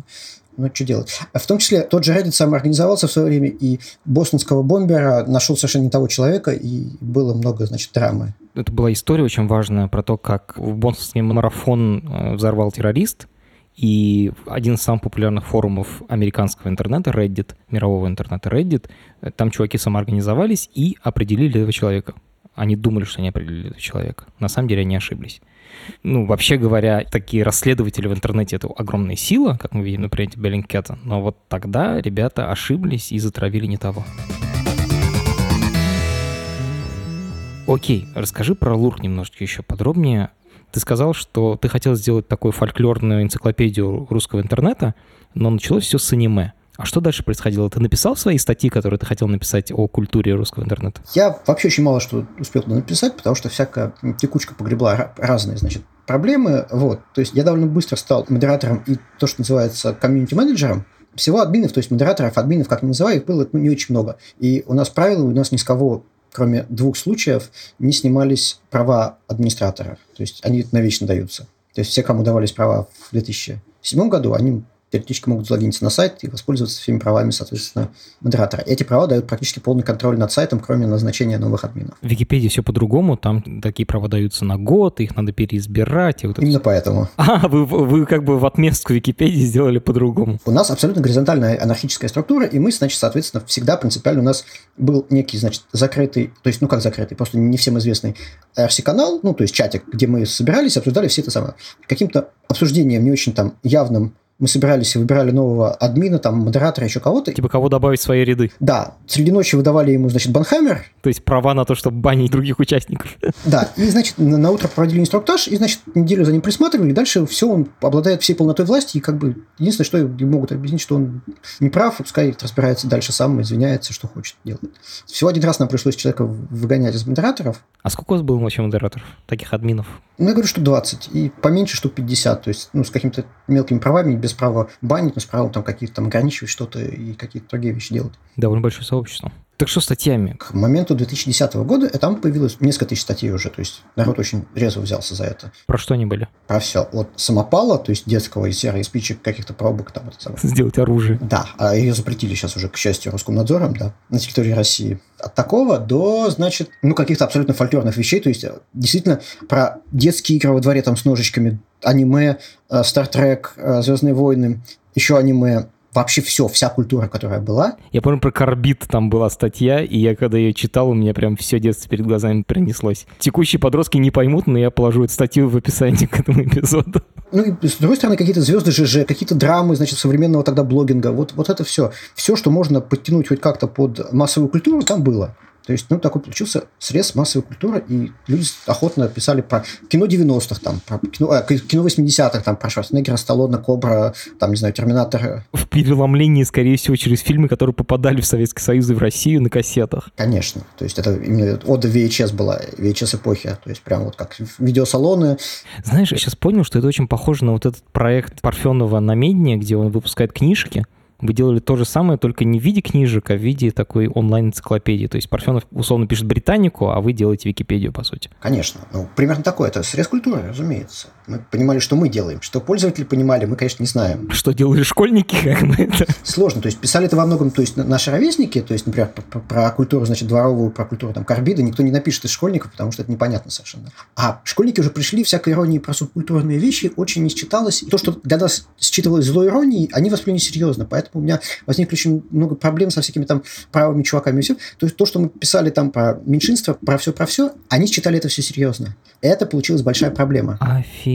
ну, что делать? В том числе тот же Reddit самоорганизовался в свое время, и бостонского бомбера нашел совершенно не того человека, и было много, значит, драмы. Это была история очень важная про то, как в бостонский марафон э, взорвал террорист, и один из самых популярных форумов американского интернета, Reddit, мирового интернета Reddit, э, там чуваки самоорганизовались и определили этого человека. Они думали, что они определили этого человека. На самом деле они ошиблись. Ну, вообще говоря, такие расследователи в интернете — это огромная сила, как мы видим на примере Беллингкета. Но вот тогда ребята ошиблись и затравили не того. Окей, расскажи про Лурк немножечко еще подробнее. Ты сказал, что ты хотел сделать такую фольклорную энциклопедию русского интернета, но началось все с аниме. А что дальше происходило? Ты написал свои статьи, которые ты хотел написать о культуре русского интернета? Я вообще очень мало что успел написать, потому что всякая текучка погребла разные, значит, проблемы. Вот. То есть я довольно быстро стал модератором и то, что называется комьюнити-менеджером. Всего админов, то есть модераторов, админов, как ни называю, их было ну, не очень много. И у нас правило, у нас ни с кого, кроме двух случаев, не снимались права администратора. То есть они навечно даются. То есть все, кому давались права в 2007 году, они теоретически могут залогиниться на сайт и воспользоваться всеми правами, соответственно, модератора. Эти права дают практически полный контроль над сайтом, кроме назначения новых админов. В Википедии все по-другому, там такие права даются на год, их надо переизбирать. И вот Именно поэтому. (laughs) А, вы, вы как бы в отместку Википедии сделали по-другому. У нас абсолютно горизонтальная анархическая структура, и мы, значит, соответственно, всегда принципиально у нас был некий, значит, закрытый, то есть, ну как закрытый, просто не всем известный RC-канал, ну то есть чатик, где мы собирались, обсуждали все это самое. Каким-то обсуждением не очень там явным мы собирались и выбирали нового админа, там, модератора, еще кого-то. Типа кого добавить в свои ряды. Да, среди ночи выдавали ему, значит, банхаммер. То есть права на то, чтобы банить других участников. (laughs) Да, и, значит, на, на утро проводили инструктаж, и, значит, неделю за ним присматривали, и дальше все, он обладает всей полнотой власти, и как бы единственное, что могут объяснить, что он не прав, пускай разбирается дальше сам, извиняется, что хочет делать. Всего один раз нам пришлось человека выгонять из модераторов. А сколько у вас было вообще модераторов, таких админов? Ну, я говорю, что 20, и поменьше штук 50, то есть, ну, с какими-то мелкими правами, без права банить, но с правом там какие-то там ограничивать что-то и какие-то другие вещи делать. Довольно большое сообщество. Так что статьями? К моменту 2010 года э, там появилось несколько тысяч статей уже, то есть народ очень резво взялся за это. Про что они были? Про все. От самопала, то есть детского и серой спичек, каких-то пробок там. Это самое. Сделать оружие. Да, а ее запретили сейчас уже, к счастью, Роскомнадзором, да, на территории России. От такого до, значит, ну, каких-то абсолютно фольклорных вещей, то есть э, действительно про детские игры во дворе там с ножичками, аниме, Стартрек, Звездные войны, еще аниме, вообще все, вся культура, которая была. Я помню, про Карбит там была статья, и я когда ее читал, у меня прям все детство перед глазами пронеслось. Текущие подростки не поймут, но я положу эту статью в описании к этому эпизоду. Ну, и с другой стороны, какие-то звезды ЖЖ, какие-то драмы, значит, современного тогда блогинга. Вот, вот это все. Все, что можно подтянуть хоть как-то под массовую культуру, там было. То есть, ну, такой получился срез массовой культуры, и люди охотно писали про кино 90-х, там, про кино, э, кино 80-х, там, про Шварценеггера, Сталлоне, Кобра, там, не знаю, Терминатор. В переломлении, скорее всего, через фильмы, которые попадали в Советский Союз и в Россию на кассетах. Конечно. То есть, это именно ода VHS была, VHS-эпохи. То есть, прям вот как видеосалоны. Знаешь, я сейчас понял, что это очень похоже на вот этот проект Парфенова на Медне, где он выпускает книжки, вы делали то же самое, только не в виде книжек, а в виде такой онлайн-энциклопедии. То есть Парфенов условно пишет Британику, а вы делаете Википедию, по сути. Конечно. Ну, примерно такое. Это срез культуры, разумеется. Мы понимали, что мы делаем. Что пользователи понимали, мы, конечно, не знаем. Что делали школьники, как мы это? Сложно. То есть писали это во многом, то есть наши ровесники, то есть, например, про, про культуру, значит, дворовую, про культуру там карбида, никто не напишет из школьников, потому что это непонятно совершенно. А школьники уже пришли, всякой иронии про субкультурные вещи очень не считалось. И то, что для нас считывалось злой иронией, они восприняли серьезно. Поэтому у меня возникли очень много проблем со всякими там правыми чуваками и все. То есть то, что мы писали там про меньшинство, про все, про все, они считали это все серьезно. Это получилась большая проблема. Офигеть.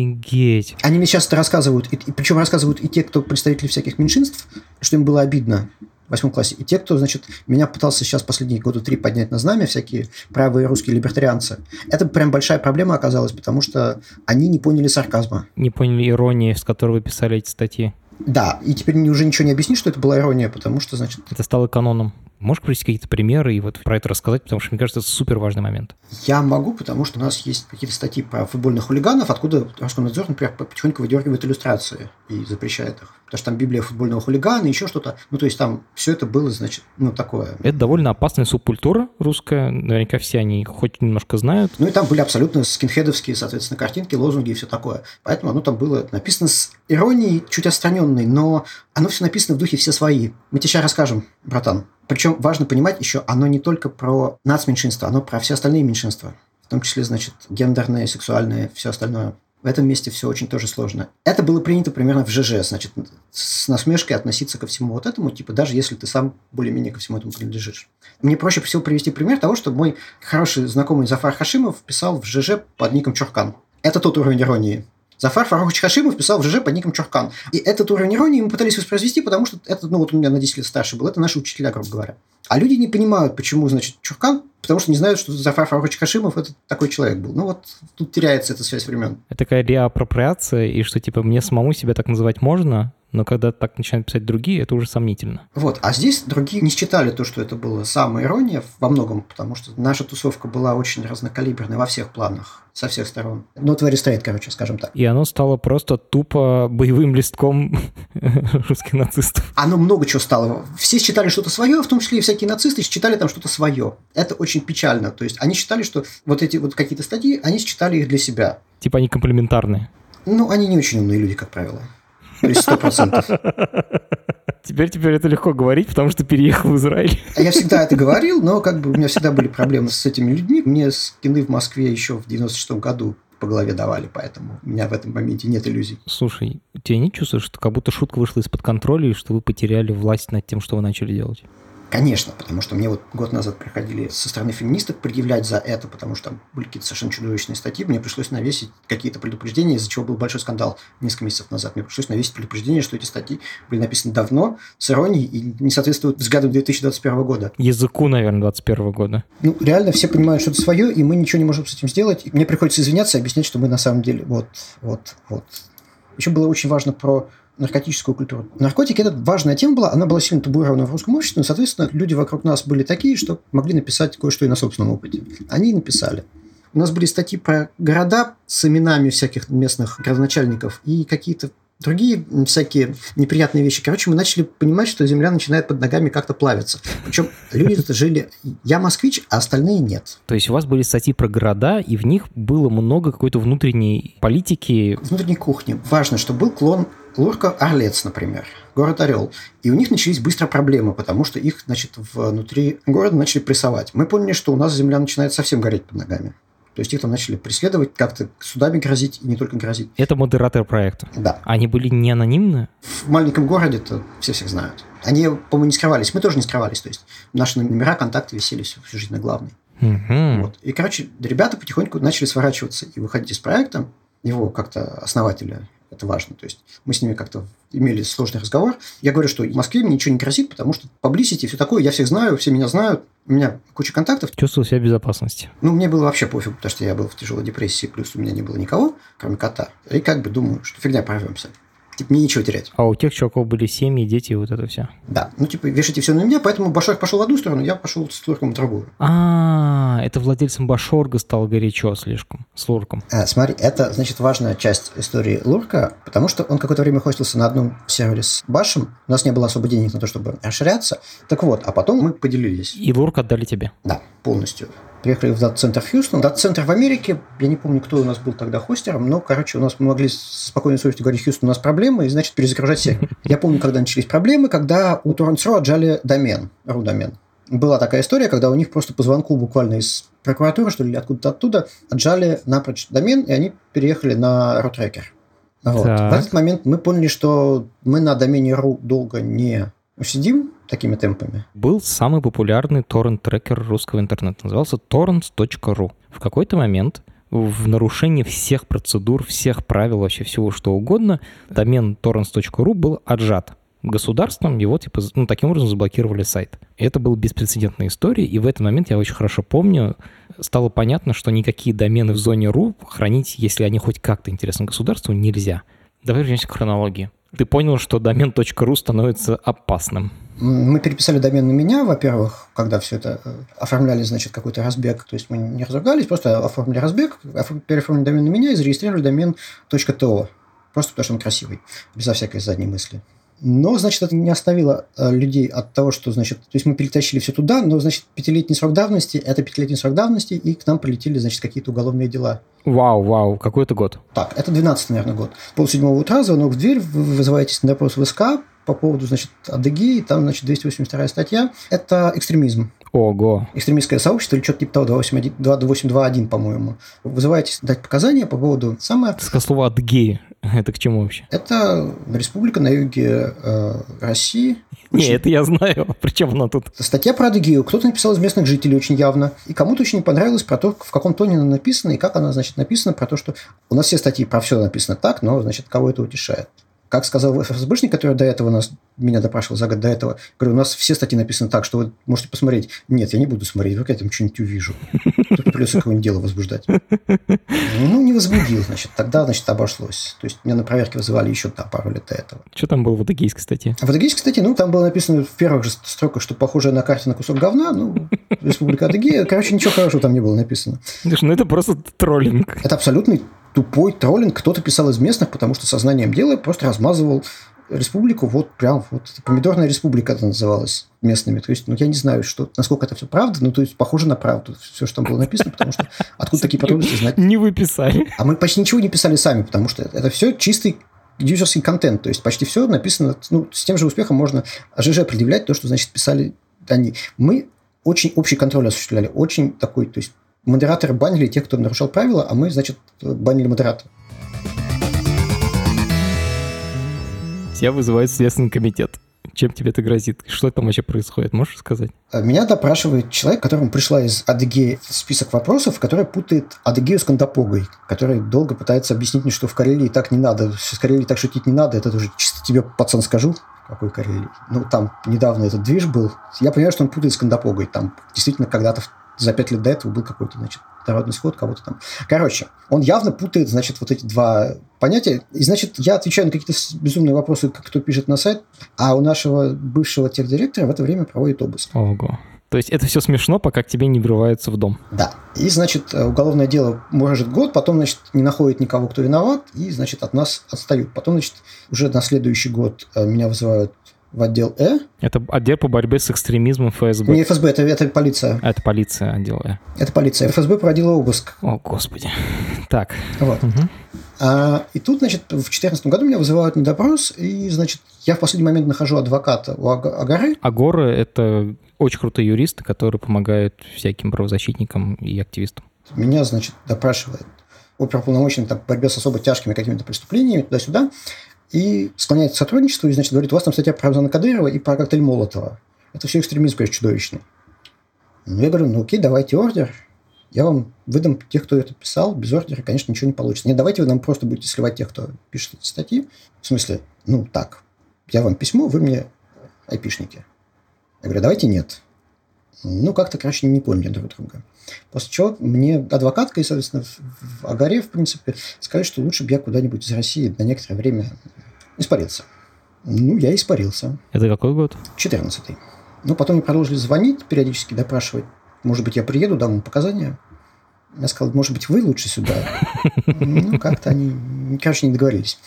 Они мне сейчас это рассказывают, и, и причем рассказывают и те, кто представители всяких меньшинств, что им было обидно в восьмом классе. И те, кто, значит, меня пытался сейчас последние года три поднять на знамя, всякие правые русские либертарианцы, это прям большая проблема оказалась, потому что они не поняли сарказма. Не поняли иронии, с которой вы писали эти статьи. Да, и теперь уже ничего не объяснишь, что это была ирония, потому что, значит... Это стало каноном. Можешь привести какие-то примеры и вот про это рассказать, потому что, мне кажется, это супер важный момент. Я могу, потому что у нас есть какие-то статьи про футбольных хулиганов, откуда Роскомнадзор, например, потихоньку выдергивает иллюстрации и запрещает их. Потому что там Библия футбольного хулигана, еще что-то. Ну, то есть там все это было, значит, ну, такое. Это довольно опасная субкультура русская. Наверняка все они хоть немножко знают. Ну, и там были абсолютно скинхедовские, соответственно, картинки, лозунги и все такое. Поэтому оно там было написано с иронией, чуть отстраненной, но оно все написано в духе «все свои». Мы тебе сейчас расскажем, братан. Причем важно понимать еще, оно не только про нацменьшинство, оно про все остальные меньшинства. В том числе, значит, гендерные, сексуальные, все остальное. В этом месте все очень тоже сложно. Это было принято примерно в ЖЖ, значит, с насмешкой относиться ко всему вот этому, типа, даже если ты сам более-менее ко всему этому принадлежишь. Мне проще всего привести пример того, что мой хороший знакомый Зафар Хашимов писал в ЖЖ под ником Чуркан. Это тот уровень иронии. Зафар Фарухович Хашимов писал в ЖЖ под ником Чуркан. И этот уровень иронии мы пытались воспроизвести, потому что это, ну вот у меня на 10 лет старше был, это наши учителя, грубо говоря. А люди не понимают, почему, значит, Чуркан, потому что не знают, что Зафар Фарухович Хашимов это такой человек был. Ну вот тут теряется эта связь времен. Это такая реапроприация, и что типа мне самому себя так называть можно, но когда так начинают писать другие, это уже сомнительно. Вот, а здесь другие не считали то, что это была самая ирония во многом, потому что наша тусовка была очень разнокалиберная во всех планах, со всех сторон. Ну, твари стоит, короче, скажем так. И оно стало просто тупо боевым листком (laughs) русских нацистов. Оно много чего стало. Все считали что-то свое, в том числе и всякие нацисты считали там что-то свое. Это очень печально. То есть они считали, что вот эти вот какие-то статьи, они считали их для себя. Типа они комплементарные. Ну, они не очень умные люди, как правило. То есть 100%. (laughs) Теперь, теперь это легко говорить, потому что переехал в Израиль. А я всегда это говорил, но как бы у меня всегда были проблемы с этими людьми. Мне скины в Москве еще в 96 году по голове давали, поэтому у меня в этом моменте нет иллюзий. Слушай, тебе не чувствуешь, что как будто шутка вышла из-под контроля, и что вы потеряли власть над тем, что вы начали делать? Конечно, потому что мне вот год назад приходили со стороны феминисток предъявлять за это, потому что там были какие-то совершенно чудовищные статьи. Мне пришлось навесить какие-то предупреждения, из-за чего был большой скандал несколько месяцев назад. Мне пришлось навесить предупреждение, что эти статьи были написаны давно, с иронией и не соответствуют взглядам 2021 года. Языку, наверное, 2021 года. Ну, реально все понимают, что это свое, и мы ничего не можем с этим сделать. И мне приходится извиняться и объяснять, что мы на самом деле вот, вот, вот. Еще было очень важно про наркотическую культуру. Наркотики – это важная тема была, она была сильно табуирована в русском обществе, но, соответственно, люди вокруг нас были такие, что могли написать кое-что и на собственном опыте. Они и написали. У нас были статьи про города с именами всяких местных городоначальников и какие-то другие всякие неприятные вещи. Короче, мы начали понимать, что земля начинает под ногами как-то плавиться. Причем люди жили... Я москвич, а остальные нет. То есть у вас были статьи про города, и в них было много какой-то внутренней политики. Внутренней кухни. Важно, что был клон Лурка Орлец, например, город Орел. И у них начались быстро проблемы, потому что их, значит, внутри города начали прессовать. Мы поняли, что у нас земля начинает совсем гореть под ногами. То есть их там начали преследовать, как-то судами грозить, и не только грозить. Это модератор проекта? Да. Они были не анонимны? В маленьком городе-то все всех знают. Они, по-моему, не скрывались. Мы тоже не скрывались. То есть наши номера, контакты висели всю, всю жизнь на главной. Угу. Вот. И, короче, ребята потихоньку начали сворачиваться и выходить из проекта. Его как-то основателя это важно. То есть мы с ними как-то имели сложный разговор. Я говорю, что в Москве мне ничего не грозит, потому что поблизости все такое, я всех знаю, все меня знают, у меня куча контактов. Чувствовал себя в безопасности. Ну, мне было вообще пофиг, потому что я был в тяжелой депрессии, плюс у меня не было никого, кроме кота. И как бы думаю, что фигня, порвемся. Типа, мне нечего терять. А у тех чуваков были семьи, дети и вот это все. Да. Ну, типа, вешайте все на меня, поэтому Башорг пошел в одну сторону, я пошел с Лурком в другую. А, это владельцем Башорга стало горячо слишком, с Лурком. А, смотри, это, значит, важная часть истории Лурка, потому что он какое-то время хостился на одном сервере с Башем, у нас не было особо денег на то, чтобы расширяться. Так вот, а потом мы поделились. И Лурк отдали тебе? Да, полностью приехали в дата-центр в Хьюстон. Дата-центр в Америке, я не помню, кто у нас был тогда хостером, но, короче, у нас мы могли с спокойной совестью говорить, Хьюстон, у нас проблемы, и, значит, перезагружать сервер. Я помню, когда начались проблемы, когда у Torrents.ru отжали домен, ру домен. Была такая история, когда у них просто по звонку буквально из прокуратуры, что ли, откуда-то оттуда, отжали напрочь домен, и они переехали на RoTracker. Вот. В этот момент мы поняли, что мы на домене .ru долго не усидим, такими темпами. Был самый популярный торрент-трекер русского интернета. Назывался torrents.ru. В какой-то момент в нарушении всех процедур, всех правил, вообще всего что угодно, домен torrents.ru был отжат государством, его типа, ну, таким образом заблокировали сайт. Это была беспрецедентная история, и в этот момент, я очень хорошо помню, стало понятно, что никакие домены в зоне .ру хранить, если они хоть как-то интересны государству, нельзя. Давай вернемся к хронологии. Ты понял, что домен .ру становится опасным. Мы переписали домен на меня, во-первых, когда все это э, оформляли, значит, какой-то разбег. То есть мы не разругались, просто оформили разбег, переоформили домен на меня и зарегистрировали домен .to. Просто потому что он красивый, безо всякой задней мысли. Но, значит, это не оставило э, людей от того, что, значит, то есть мы перетащили все туда, но, значит, пятилетний срок давности, это пятилетний срок давности, и к нам прилетели, значит, какие-то уголовные дела. Вау, вау, какой это год? Так, это 12 наверное, год. Пол седьмого утра, звонок в дверь, вы вызываетесь на допрос в СК, по поводу, значит, Адыгеи, там, значит, 282 статья. Это экстремизм. Ого. Экстремистское сообщество или что-то типа того, 2821, по-моему. Вызываетесь дать показания по поводу... Самое... Сказал слово Адыгеи. (laughs) Это к чему вообще? Это республика на юге э, России. (laughs) Не, это я знаю. (laughs) Причем она тут? Статья про Адыгею. Кто-то написал из местных жителей очень явно. И кому-то очень понравилось про то, в каком тоне она написана и как она, значит, написана про то, что... У нас все статьи про все написано так, но, значит, кого это утешает. Как сказал ФСБшник, который до этого нас, меня допрашивал за год до этого, говорю, у нас все статьи написаны так, что вы можете посмотреть. Нет, я не буду смотреть, вдруг я там что-нибудь увижу. Тут придется какое-нибудь дело возбуждать. Ну, не возбудил, значит. Тогда, значит, обошлось. То есть, меня на проверке вызывали еще да, пару лет до этого. Что там было в адыгейской статье? В адыгейской статье, ну, там было написано в первых же строках, что похоже на карте на кусок говна, ну, Республика Адыгея. Короче, ничего хорошего там не было написано. Слушай, ну это просто троллинг. Это абсолютный тупой троллинг. Кто-то писал из местных, потому что сознанием дела просто размазывал республику, вот прям вот помидорная республика это называлась местными. То есть, ну, я не знаю, что, насколько это все правда, но то есть похоже на правду, все, что там было написано, потому что откуда такие подробности знать? Не вы писали. А мы почти ничего не писали сами, потому что это все чистый юзерский контент, то есть почти все написано, ну, с тем же успехом можно ЖЖ предъявлять то, что, значит, писали они. Мы очень общий контроль осуществляли, очень такой, то есть модераторы банили тех, кто нарушал правила, а мы, значит, банили модератора. Тебя вызывает Следственный комитет. Чем тебе это грозит? Что там вообще происходит? Можешь сказать? А меня допрашивает человек, которому пришла из Адыгеи список вопросов, который путает Адыгею с Кандапогой, который долго пытается объяснить мне, что в Карелии так не надо, с Карелией так шутить не надо, это уже чисто тебе, пацан, скажу, какой Карелии. Ну, там недавно этот движ был. Я понимаю, что он путает с Кандапогой. Там действительно когда-то за пять лет до этого был какой-то, значит, народный сход кого-то там. Короче, он явно путает, значит, вот эти два понятия. И, значит, я отвечаю на какие-то безумные вопросы, как кто пишет на сайт, а у нашего бывшего техдиректора в это время проводит обыск. Ого. То есть это все смешно, пока к тебе не врываются в дом. Да. И, значит, уголовное дело может год, потом, значит, не находит никого, кто виноват, и, значит, от нас отстают. Потом, значит, уже на следующий год э, меня вызывают в отдел Э. Это отдел по борьбе с экстремизмом ФСБ. Не ФСБ, это, это полиция. А, это полиция, отдел Э. Это полиция. ФСБ проводила обыск. О, господи. Так. Вот. Угу. А, и тут, значит, в 2014 году меня вызывают на допрос, и, значит, я в последний момент нахожу адвоката у Агары. Агоры – это очень крутые юристы, которые помогают всяким правозащитникам и активистам. Меня, значит, допрашивает оперуполномоченный по борьбе с особо тяжкими какими-то преступлениями туда-сюда и склоняет к сотрудничеству, и, значит, говорит, у вас там статья про Рамзана Кадырова и про коктейль Молотова. Это все экстремизм, конечно, чудовищный. Ну, я говорю, ну окей, давайте ордер. Я вам выдам тех, кто это писал. Без ордера, конечно, ничего не получится. Нет, давайте вы нам просто будете сливать тех, кто пишет эти статьи. В смысле, ну так, я вам письмо, вы мне айпишники. Я говорю, давайте нет. Ну, как-то, короче, не поняли друг друга. После чего мне адвокатка и, соответственно, в Агаре, в принципе, сказали, что лучше бы я куда-нибудь из России на некоторое время испарился. Ну, я испарился. Это какой год? 14-й. Ну, потом мне продолжили звонить, периодически допрашивать. Может быть, я приеду, дам ему показания. Я сказал, может быть, вы лучше сюда. (laughs) Ну, как-то они, короче, не договорились.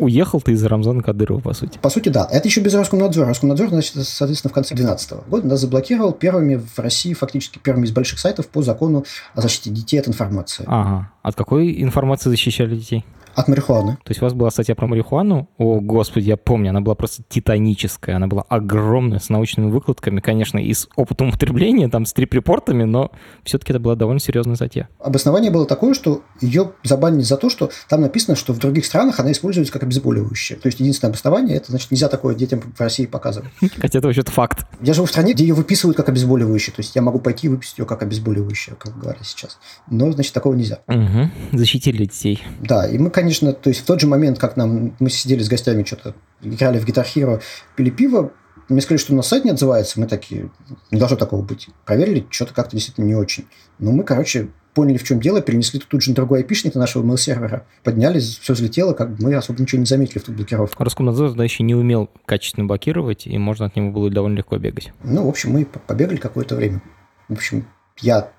Уехал ты из Рамзана Кадырова, по сути. По сути, да. Это еще без Роскомнадзора. Роскомнадзор, значит, соответственно, в конце 2012 года нас заблокировал первыми в России, фактически первыми из больших сайтов по закону о защите детей от информации. Ага. От какой информации защищали детей? От марихуаны. То есть у вас была статья про марихуану? О, господи, я помню, она была просто титаническая, она была огромная, с научными выкладками, конечно, и с опытом употребления, там, с трип-репортами, но все-таки это была довольно серьезная статья. Обоснование было такое, что ее забанили за то, что там написано, что в других странах она используется как обезболивающее. То есть единственное обоснование, это значит, нельзя такое детям в России показывать. (laughs) Хотя это вообще-то факт. Я живу в стране, где ее выписывают как обезболивающее. То есть я могу пойти и выписать ее как обезболивающее, как говоря сейчас. Но, значит, такого нельзя. Угу. Защитили детей. Да, и мы, конечно, то есть в тот же момент, как нам мы сидели с гостями, что-то играли в Guitar Hero, пили пиво, мне сказали, что у нас сайт не отзывается. Мы такие, не должно такого быть. Проверили, что-то как-то действительно не очень. Но мы, короче, поняли, в чем дело, перенесли тут же на другой айпишник на нашего mail-сервера, подняли, все взлетело, как бы мы особо ничего не заметили в ту блокировку. Роскомнадзор тогда еще не умел качественно блокировать, и можно от него было довольно легко бегать. Ну, в общем, мы побегали какое-то время. В общем, я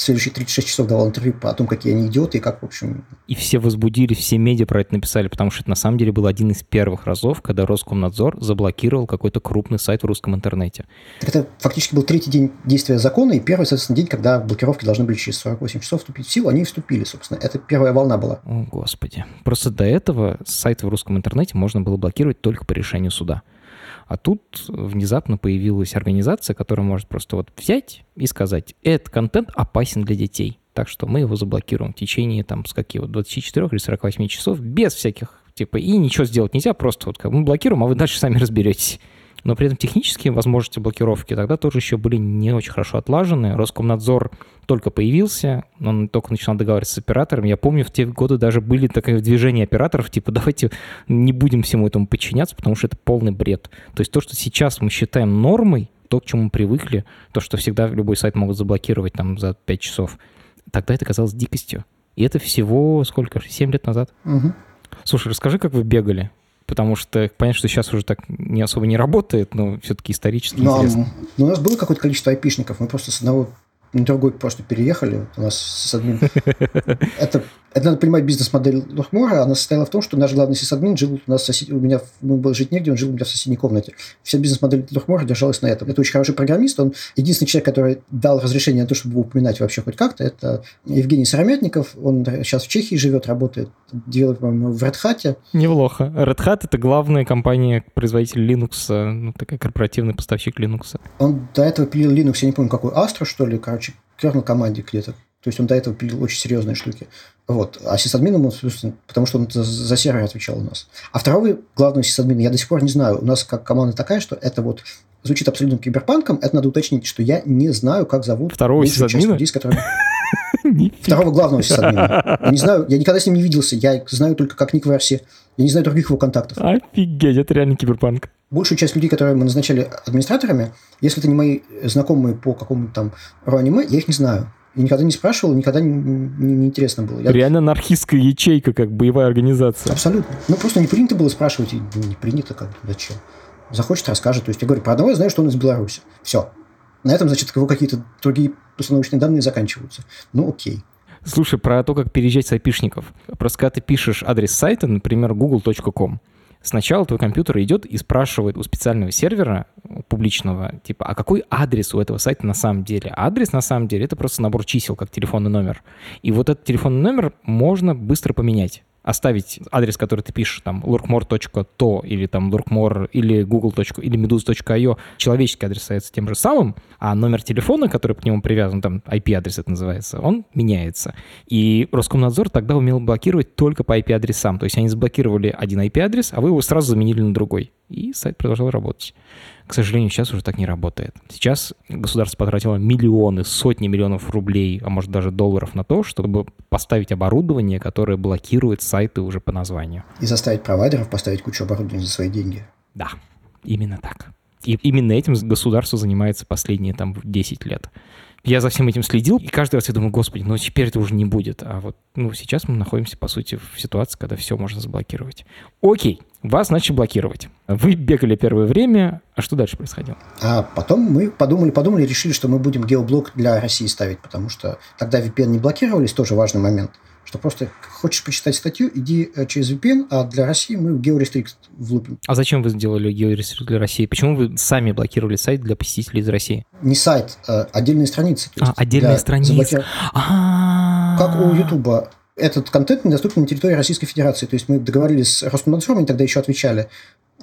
следующие 36 часов давал интервью о том, какие они идиоты и как, в общем... И все возбудились, все медиа про это написали, потому что это на самом деле был один из первых разов, когда Роскомнадзор заблокировал какой-то крупный сайт в русском интернете. Так это фактически был третий день действия закона и первый, соответственно, день, когда блокировки должны были через 48 часов вступить в силу, они вступили, собственно. Это первая волна была. О, Господи. Просто до этого сайты в русском интернете можно было блокировать только по решению суда. А тут внезапно появилась организация, которая может просто вот взять и сказать, этот контент опасен для детей. Так что мы его заблокируем в течение там с каких вот 24 или 48 часов без всяких типа и ничего сделать нельзя, просто вот как мы блокируем, а вы дальше сами разберетесь но при этом технические возможности блокировки тогда тоже еще были не очень хорошо отлажены. Роскомнадзор только появился, он только начинал договариваться с оператором. Я помню, в те годы даже были такие движения операторов, типа, давайте не будем всему этому подчиняться, потому что это полный бред. То есть то, что сейчас мы считаем нормой, то, к чему мы привыкли, то, что всегда любой сайт могут заблокировать там за 5 часов, тогда это казалось дикостью. И это всего сколько? 7 лет назад? Угу. Слушай, расскажи, как вы бегали потому что понятно, что сейчас уже так не особо не работает, но все-таки исторически но, интересно. Но у нас было какое-то количество айпишников, мы просто с одного на другой просто переехали. У нас сисадмин... (laughs) это, это надо понимать бизнес-модель Лохмора. Она состояла в том, что наш главный сисадмин жил у нас сосед... у меня, мы было жить негде, он жил у меня в соседней комнате. Вся бизнес-модель Лохмора держалась на этом. Это очень хороший программист. Он единственный человек, который дал разрешение на то, чтобы его упоминать вообще хоть как-то, это Евгений Сыромятников. Он сейчас в Чехии живет, работает девелопером в Red Hat. Неплохо. Red Hat — это главная компания, производитель Linux, ну, такая корпоративный поставщик Linux. Он до этого пилил Linux, я не помню, какой, Astro, что ли, короче, kernel команде где-то. То есть он до этого пилил очень серьезные штуки. Вот. А сисадмином он, собственно, потому что он за, за сервер отвечал у нас. А второго главного сисадмина я до сих пор не знаю. У нас как команда такая, что это вот звучит абсолютно киберпанком. Это надо уточнить, что я не знаю, как зовут Второго сисадмина? людей, с которыми... (laughs) Второго главного сисадмина. Я не знаю, я никогда с ним не виделся. Я знаю только как ник версии. Я не знаю других его контактов. Офигеть, это реально киберпанк. Большую часть людей, которые мы назначали администраторами, если это не мои знакомые по какому-то там РОАНИМЕ, я их не знаю. И никогда не спрашивал, никогда не, не, не интересно было. Я... Реально анархистская ячейка, как боевая организация. Абсолютно. Ну, просто не принято было спрашивать, и не принято как зачем. Захочет, расскажет. То есть я говорю, про одного я знаю, что он из Беларуси. Все. На этом, значит, его какие-то другие установочные данные заканчиваются. Ну, окей. Слушай, про то, как переезжать с айпишников. Просто когда ты пишешь адрес сайта, например, google.com, Сначала твой компьютер идет и спрашивает у специального сервера публичного, типа, а какой адрес у этого сайта на самом деле? Адрес на самом деле это просто набор чисел, как телефонный номер. И вот этот телефонный номер можно быстро поменять оставить адрес, который ты пишешь, там, lurkmore.to или там lurkmore или google. или medusa.io, человеческий адрес остается тем же самым, а номер телефона, который к нему привязан, там, IP-адрес это называется, он меняется. И Роскомнадзор тогда умел блокировать только по IP-адресам. То есть они заблокировали один IP-адрес, а вы его сразу заменили на другой. И сайт продолжал работать. К сожалению, сейчас уже так не работает. Сейчас государство потратило миллионы, сотни миллионов рублей, а может даже долларов на то, чтобы поставить оборудование, которое блокирует сайты уже по названию. И заставить провайдеров поставить кучу оборудования за свои деньги. Да, именно так. И именно этим государство занимается последние там 10 лет я за всем этим следил, и каждый раз я думаю, господи, ну теперь это уже не будет. А вот ну, сейчас мы находимся, по сути, в ситуации, когда все можно заблокировать. Окей, вас начали блокировать. Вы бегали первое время, а что дальше происходило? А потом мы подумали, подумали, решили, что мы будем геоблок для России ставить, потому что тогда VPN не блокировались, тоже важный момент что просто хочешь почитать статью, иди э, через VPN, а для России мы георестрикт влупим. А зачем вы сделали георестрикт для России? Почему вы сами блокировали сайт для посетителей из России? Не сайт, а отдельные страницы. а, отдельные страницы. Заблокир... Как у Ютуба этот контент недоступен на территории Российской Федерации. То есть мы договорились с Роскомнадзором, они тогда еще отвечали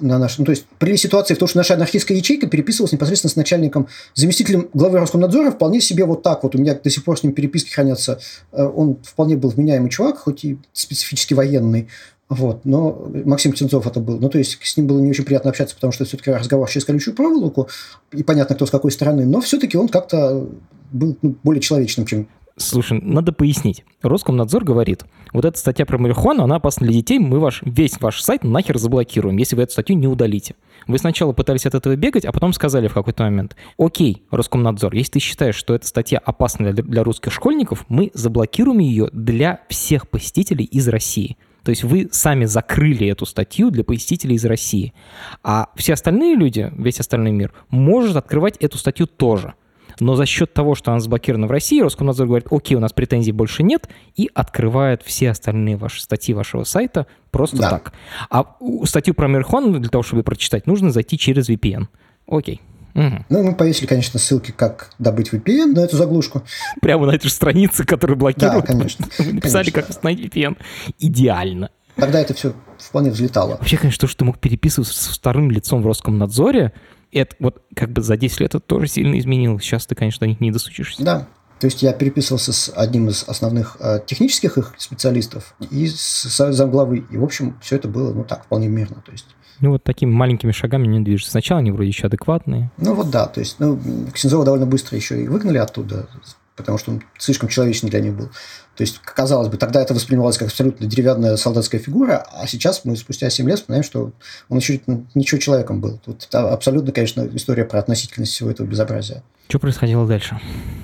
на наш... Ну, то есть при ситуации в том, что наша анархистская ячейка переписывалась непосредственно с начальником, заместителем главы Роскомнадзора, вполне себе вот так вот. У меня до сих пор с ним переписки хранятся. Э, он вполне был вменяемый чувак, хоть и специфически военный. Вот, но Максим Птенцов это был. Ну, то есть, с ним было не очень приятно общаться, потому что все-таки разговор через колючую проволоку, и понятно, кто с какой стороны, но все-таки он как-то был ну, более человечным, чем Слушай, надо пояснить. Роскомнадзор говорит, вот эта статья про марихуану, она опасна для детей, мы ваш, весь ваш сайт нахер заблокируем, если вы эту статью не удалите. Вы сначала пытались от этого бегать, а потом сказали в какой-то момент, окей, Роскомнадзор, если ты считаешь, что эта статья опасна для, для русских школьников, мы заблокируем ее для всех посетителей из России. То есть вы сами закрыли эту статью для посетителей из России. А все остальные люди, весь остальной мир, может открывать эту статью тоже – но за счет того, что она заблокирована в России, Роскомнадзор говорит, окей, у нас претензий больше нет, и открывает все остальные ваши статьи вашего сайта просто да. так. А статью про Мирхон для того, чтобы прочитать, нужно зайти через VPN. Окей. Угу. Ну, мы повесили, конечно, ссылки, как добыть VPN на эту заглушку. Прямо на этой же странице, которую блокируют. Да, конечно. Вы написали, конечно. как установить VPN. Идеально. Тогда это все вполне взлетало. Вообще, конечно, то, что ты мог переписываться с вторым лицом в Роскомнадзоре, это вот как бы за 10 лет это тоже сильно изменилось. Сейчас ты, конечно, до них не достучишься. Да. То есть я переписывался с одним из основных э, технических их специалистов и с замглавы. И, в общем, все это было, ну так, вполне мирно. То есть ну, вот такими маленькими шагами не движется. Сначала они вроде еще адекватные. Ну, вот да. То есть, ну, Ксензова довольно быстро еще и выгнали оттуда, потому что он слишком человечный для них был. То есть, казалось бы, тогда это воспринималось как абсолютно деревянная солдатская фигура, а сейчас мы спустя 7 лет вспоминаем, что он еще ничего человеком был. Тут абсолютно, конечно, история про относительность всего этого безобразия. Что происходило дальше?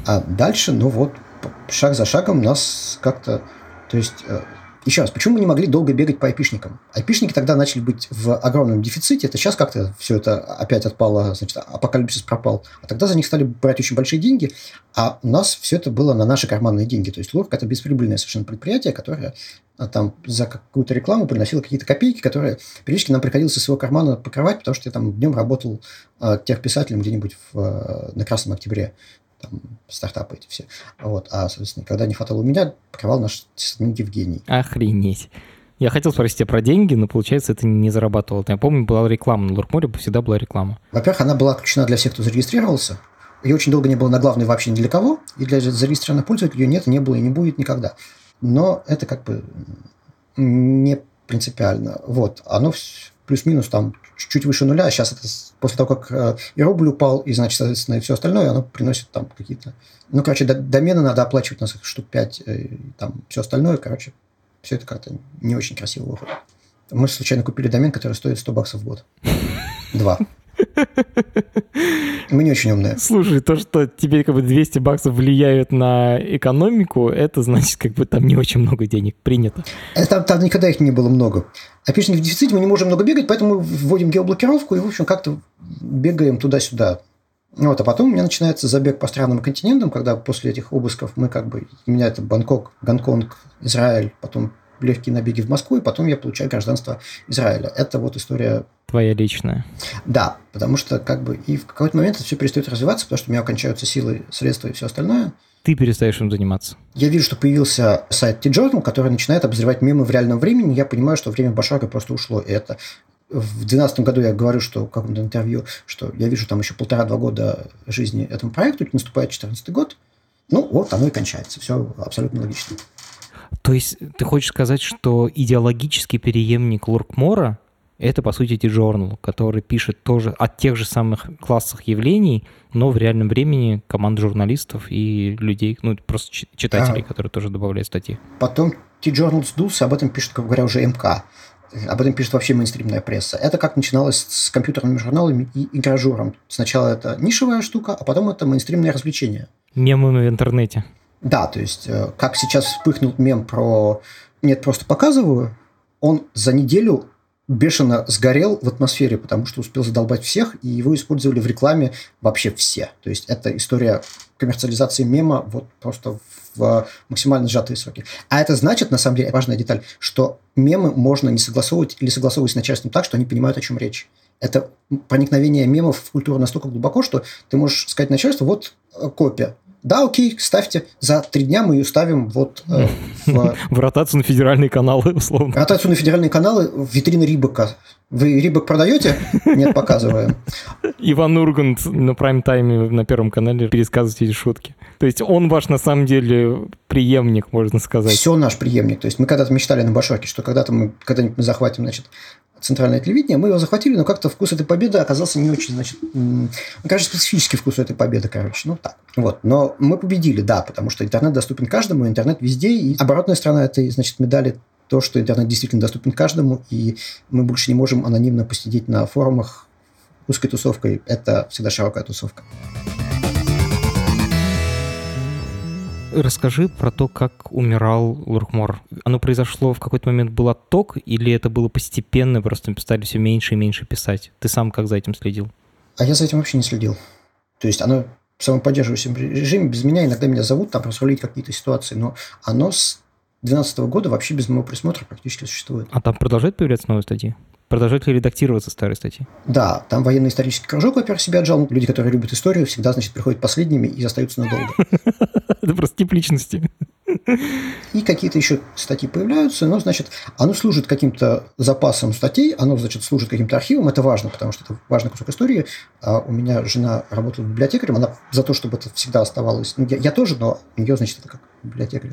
А дальше, ну вот, шаг за шагом нас как-то... То есть, э, еще раз, почему мы не могли долго бегать по айпишникам? Айпишники тогда начали быть в огромном дефиците. Это сейчас как-то все это опять отпало, значит, апокалипсис пропал. А тогда за них стали брать очень большие деньги, а у нас все это было на наши карманные деньги. То есть Лурк – это бесприбыльное совершенно предприятие, которое а, там за какую-то рекламу приносило какие-то копейки, которые периодически нам приходилось из своего кармана покрывать, потому что я там днем работал э, техписателем где-нибудь в, э, на Красном Октябре там, стартапы эти все. Вот. А, соответственно, когда не хватало у меня, покрывал наш сисадмин Евгений. Охренеть. Я хотел спросить тебя про деньги, но, получается, это не зарабатывало. Я помню, была реклама на Луркморе, всегда была реклама. Во-первых, она была включена для всех, кто зарегистрировался. Ее очень долго не было на главной вообще ни для кого. И для зарегистрированных пользователей ее нет, не было и не будет никогда. Но это как бы не принципиально. Вот. Оно плюс-минус там чуть-чуть выше нуля, а сейчас это после того, как э, и рубль упал, и, значит, соответственно, и все остальное, оно приносит там какие-то... Ну, короче, домены надо оплачивать на штук 5, э, там все остальное, короче, все это как-то не очень красиво выходит. Мы случайно купили домен, который стоит 100 баксов в год. Два. Мы не очень умные. Слушай, то, что тебе как бы 200 баксов влияют на экономику, это значит, как бы там не очень много денег принято. Это, там, там никогда их не было много. Опишки в дефиците мы не можем много бегать, поэтому мы вводим геоблокировку и, в общем, как-то бегаем туда-сюда. Вот, а потом у меня начинается забег по странным континентам, когда после этих обысков мы как бы... У меня это Бангкок, Гонконг, Израиль, потом легкие набеги в Москву, и потом я получаю гражданство Израиля. Это вот история... Твоя личная. Да, потому что как бы и в какой-то момент это все перестает развиваться, потому что у меня кончаются силы, средства и все остальное. Ты перестаешь им заниматься. Я вижу, что появился сайт T-Journal, который начинает обозревать мемы в реальном времени. Я понимаю, что время Башара просто ушло. И это в 2012 году я говорю, что в каком-то интервью, что я вижу там еще полтора-два года жизни этому проекту, наступает 2014 год. Ну, вот оно и кончается. Все абсолютно логично. То есть ты хочешь сказать, что идеологический преемник Луркмора — это, по сути, T-Journal, который пишет тоже о тех же самых классах явлений, но в реальном времени команда журналистов и людей, ну, просто читателей, а, которые тоже добавляют статьи. Потом T-Journal сдулся, об этом пишет, как говоря, уже МК. Об этом пишет вообще мейнстримная пресса. Это как начиналось с компьютерными журналами и игражуром. Сначала это нишевая штука, а потом это мейнстримное развлечение. Мемы в интернете. Да, то есть, э, как сейчас вспыхнул мем про «нет, просто показываю», он за неделю бешено сгорел в атмосфере, потому что успел задолбать всех, и его использовали в рекламе вообще все. То есть, это история коммерциализации мема вот просто в максимально сжатые сроки. А это значит, на самом деле, важная деталь, что мемы можно не согласовывать или согласовывать с начальством так, что они понимают, о чем речь. Это проникновение мемов в культуру настолько глубоко, что ты можешь сказать начальству, вот э, копия, да, окей, ставьте. За три дня мы ее ставим вот э, в... (laughs) в ротацию на федеральные каналы, условно. Ротацию на федеральные каналы в витрины Рибака. Вы Рибак продаете? Нет, показываем. (laughs) Иван Ургант на прайм-тайме на Первом канале пересказывает эти шутки. То есть он ваш, на самом деле, преемник, можно сказать. Все наш преемник. То есть мы когда-то мечтали на Башорке, что когда-то мы когда-нибудь захватим, значит, центральное телевидение, мы его захватили, но как-то вкус этой победы оказался не очень, значит, кажется, специфический вкус этой победы, короче, ну так. Вот, но мы победили, да, потому что интернет доступен каждому, интернет везде, и оборотная сторона этой, значит, медали то, что интернет действительно доступен каждому, и мы больше не можем анонимно посидеть на форумах узкой тусовкой. Это всегда широкая тусовка. Расскажи про то, как умирал Луркмор. Оно произошло в какой-то момент был отток, или это было постепенно, просто стали все меньше и меньше писать? Ты сам как за этим следил? А я за этим вообще не следил. То есть оно в самоподдерживающем режиме без меня, иногда меня зовут там разрулить какие-то ситуации, но оно с 2012 года вообще без моего присмотра практически существует. А там продолжают появляться новые статьи? Продолжают ли редактироваться старые статьи? Да, там военно-исторический кружок, во-первых, себя отжал. Люди, которые любят историю, всегда, значит, приходят последними и остаются надолго. (laughs) Это просто тип личности. И какие-то еще статьи появляются, но, значит, оно служит каким-то запасом статей, оно, значит, служит каким-то архивом, это важно, потому что это важный кусок истории. А у меня жена работает библиотекарем, она за то, чтобы это всегда оставалось... Ну, я, я тоже, но у нее, значит, это как библиотекарь.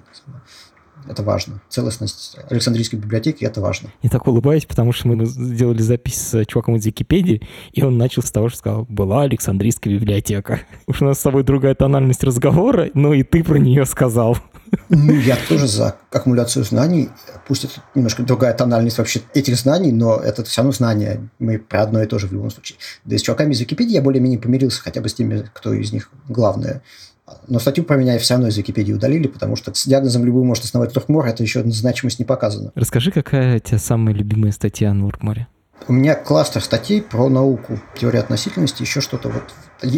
Это важно. Целостность Александрийской библиотеки – это важно. Я так улыбаюсь, потому что мы сделали запись с чуваком из Википедии, и он начал с того, что сказал, была Александрийская библиотека. (laughs) Уж у нас с тобой другая тональность разговора, но и ты про нее сказал. (laughs) Ну, я тоже за аккумуляцию знаний. Пусть это немножко другая тональность вообще этих знаний, но это все равно знания. Мы про одно и то же в любом случае. Да и с чуваками из Википедии я более-менее помирился хотя бы с теми, кто из них главное. Но статью про меня все равно из Википедии удалили, потому что с диагнозом любую может основать Луркмор, это еще значимость не показана. Расскажи, какая у тебя самая любимая статья на Луркморе? У меня кластер статей про науку, теорию относительности, еще что-то. Вот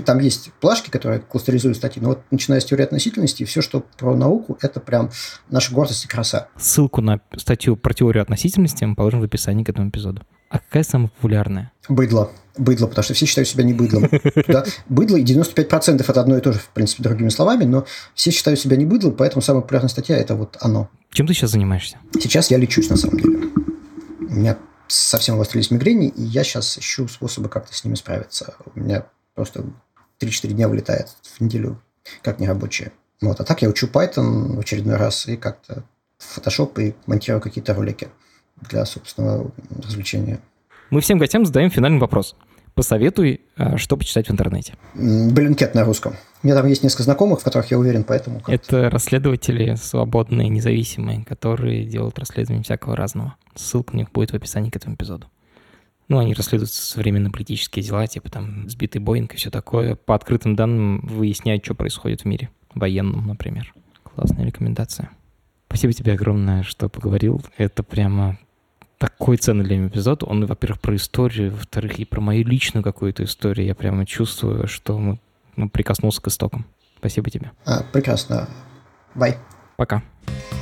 там есть плашки, которые кластеризуют статьи, но вот начиная с теории относительности, все, что про науку, это прям наша гордость и краса. Ссылку на статью про теорию относительности мы положим в описании к этому эпизоду. А какая самая популярная? Быдло. Быдло, потому что все считают себя не быдлом. (laughs) Да? Быдло и 95% это одно и то же, в принципе, другими словами, но все считают себя не быдлом, поэтому самая популярная статья – это вот оно. Чем ты сейчас занимаешься? Сейчас я лечусь, на самом деле. У меня совсем обострились мигрени, и я сейчас ищу способы как-то с ними справиться. У меня просто 3-4 дня вылетает в неделю как нерабочие. Вот. А так я учу Python в очередной раз и как-то Photoshop и монтирую какие-то ролики для собственного развлечения. Мы всем гостям задаем финальный вопрос. Посоветуй, а, что почитать в интернете. Блинкет на русском. У меня там есть несколько знакомых, в которых я уверен, поэтому... Это расследователи свободные, независимые, которые делают расследования всякого разного. Ссылка у них будет в описании к этому эпизоду. Ну, они расследуют современно-политические дела, типа там сбитый Боинг и все такое. По открытым данным выясняют, что происходит в мире. Военном, например. Классная рекомендация. Спасибо тебе огромное, что поговорил. Это прямо такой ценный для меня эпизод. Он, во-первых, про историю, во-вторых, и про мою личную какую-то историю. Я прямо чувствую, что мы, ну, прикоснулся к истокам. Спасибо тебе. А, прекрасно. Бай. Пока.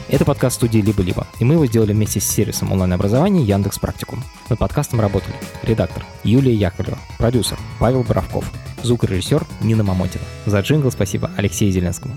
Это подкаст студии «Либо-либо», и мы его сделали вместе с сервисом онлайн-образования Яндекс Практикум. Над подкастом работали редактор Юлия Яковлева, продюсер Павел Боровков, звукорежиссер Нина Мамотина. За джингл спасибо Алексею Зеленскому.